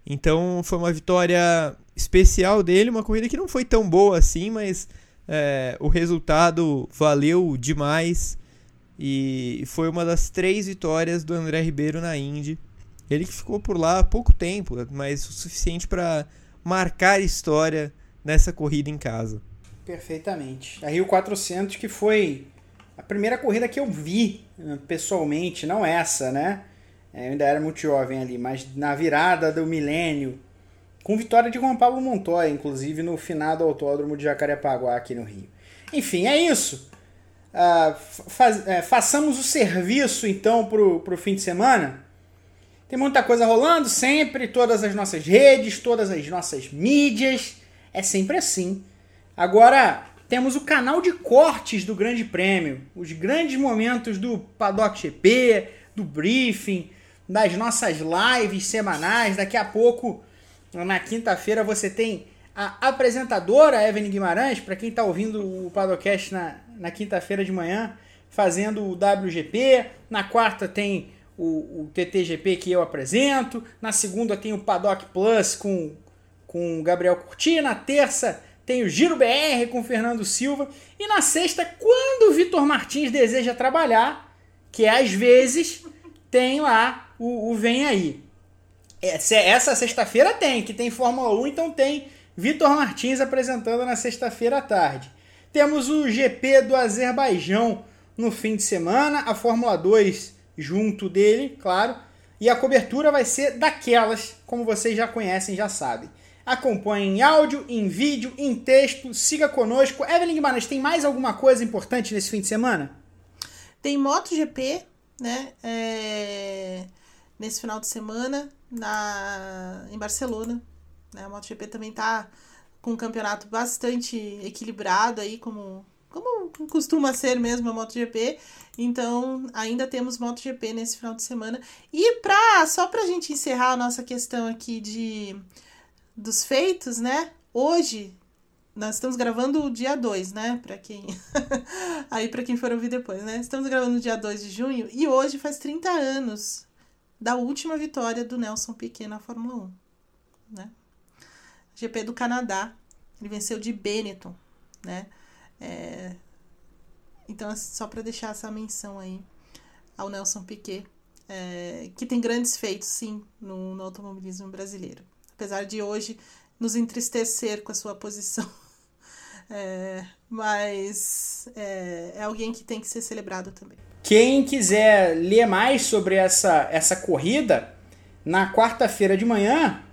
Então foi uma vitória especial dele, uma corrida que não foi tão boa assim, mas é, o resultado valeu demais. E foi uma das três vitórias do André Ribeiro na Indy. Ele que ficou por lá há pouco tempo, mas o suficiente para marcar história nessa corrida em casa. Perfeitamente. A Rio 400 que foi a primeira corrida que eu vi eh, pessoalmente, não essa, né? É, eu ainda era muito jovem ali, mas na virada do milênio, com vitória de Juan Pablo Montoya, inclusive no finado autódromo de Jacarepaguá aqui no Rio. Enfim, é isso. Uh, faz, é, façamos o serviço então pro, pro fim de semana. Tem muita coisa rolando sempre, todas as nossas redes, todas as nossas mídias. É sempre assim. Agora, temos o canal de cortes do Grande Prêmio, os grandes momentos do Paddock GP, do briefing, das nossas lives semanais. Daqui a pouco, na quinta-feira, você tem a apresentadora Evelyn Guimarães, para quem está ouvindo o Padocast na, na quinta-feira de manhã, fazendo o WGP. Na quarta tem o, o TTGP que eu apresento. Na segunda tem o Paddock Plus com, com o Gabriel Curti. Na terça tem o Giro BR com o Fernando Silva. E na sexta, quando o Vitor Martins deseja trabalhar, que às vezes tem lá o, o Vem Aí. Essa, essa sexta-feira tem, que tem Fórmula 1, então tem Vitor Martins apresentando na sexta-feira à tarde. Temos o GP do Azerbaijão no fim de semana, a Fórmula 2 junto dele, claro, e a cobertura vai ser daquelas, como vocês já conhecem, já sabem. Acompanhe em áudio, em vídeo, em texto, siga conosco. Evelyn Guimarães, tem mais alguma coisa importante nesse fim de semana? Tem MotoGP, né? É... Nesse final de semana, na... em Barcelona. Né? A MotoGP também tá com um campeonato bastante equilibrado aí, como, como costuma ser mesmo a MotoGP. Então, ainda temos MotoGP nesse final de semana. E pra, só pra gente encerrar a nossa questão aqui de dos feitos, né? Hoje nós estamos gravando o dia 2, né? Para quem <laughs> aí para quem for ouvir depois, né? Estamos gravando no dia 2 de junho e hoje faz 30 anos da última vitória do Nelson Piquet na Fórmula 1, né? GP do Canadá. Ele venceu de Benetton, né? É... Então, só para deixar essa menção aí ao Nelson Piquet, é... que tem grandes feitos, sim, no, no automobilismo brasileiro. Apesar de hoje nos entristecer com a sua posição. <laughs> É... mas é... é alguém que tem que ser celebrado também. Quem quiser ler mais sobre essa, essa corrida, na quarta-feira de manhã,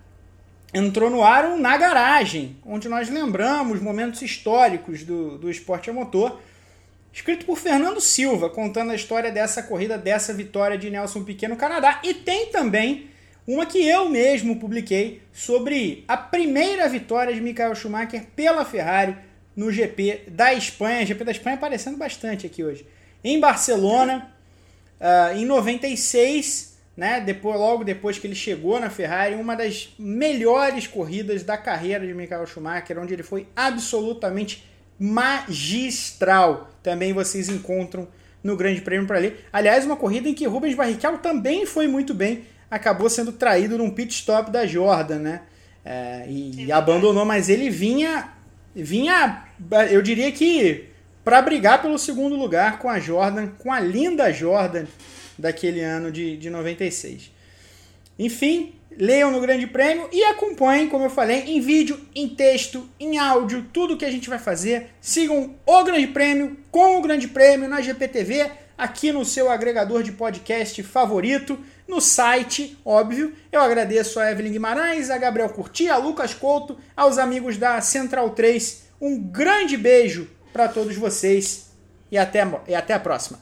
entrou no ar um Na Garagem, onde nós lembramos momentos históricos do, do esporte a motor, escrito por Fernando Silva, contando a história dessa corrida, dessa vitória de Nelson Piquet no Canadá. E tem também uma que eu mesmo publiquei sobre a primeira vitória de Michael Schumacher pela Ferrari no GP da Espanha. GP da Espanha aparecendo bastante aqui hoje. Em Barcelona, uh, em 96, né? Depois, logo depois que ele chegou na Ferrari, uma das melhores corridas da carreira de Michael Schumacher, onde ele foi absolutamente magistral. Também vocês encontram no Grande Prêmio para ler. Aliás, uma corrida em que Rubens Barrichello também foi muito bem, acabou sendo traído num pit stop da Jordan, né? É, e, e abandonou, mas ele vinha, vinha, eu diria que para brigar pelo segundo lugar com a Jordan, com a linda Jordan daquele ano de, de 96. Enfim, leiam no Grande Prêmio e acompanhem, como eu falei, em vídeo, em texto, em áudio, tudo que a gente vai fazer. Sigam o Grande Prêmio com o Grande Prêmio na GPTV, aqui no seu agregador de podcast favorito, no site, óbvio. Eu agradeço a Evelyn Guimarães, a Gabriel Curti, a Lucas Couto, aos amigos da Central 3. Um grande beijo para todos vocês e até, e até a próxima.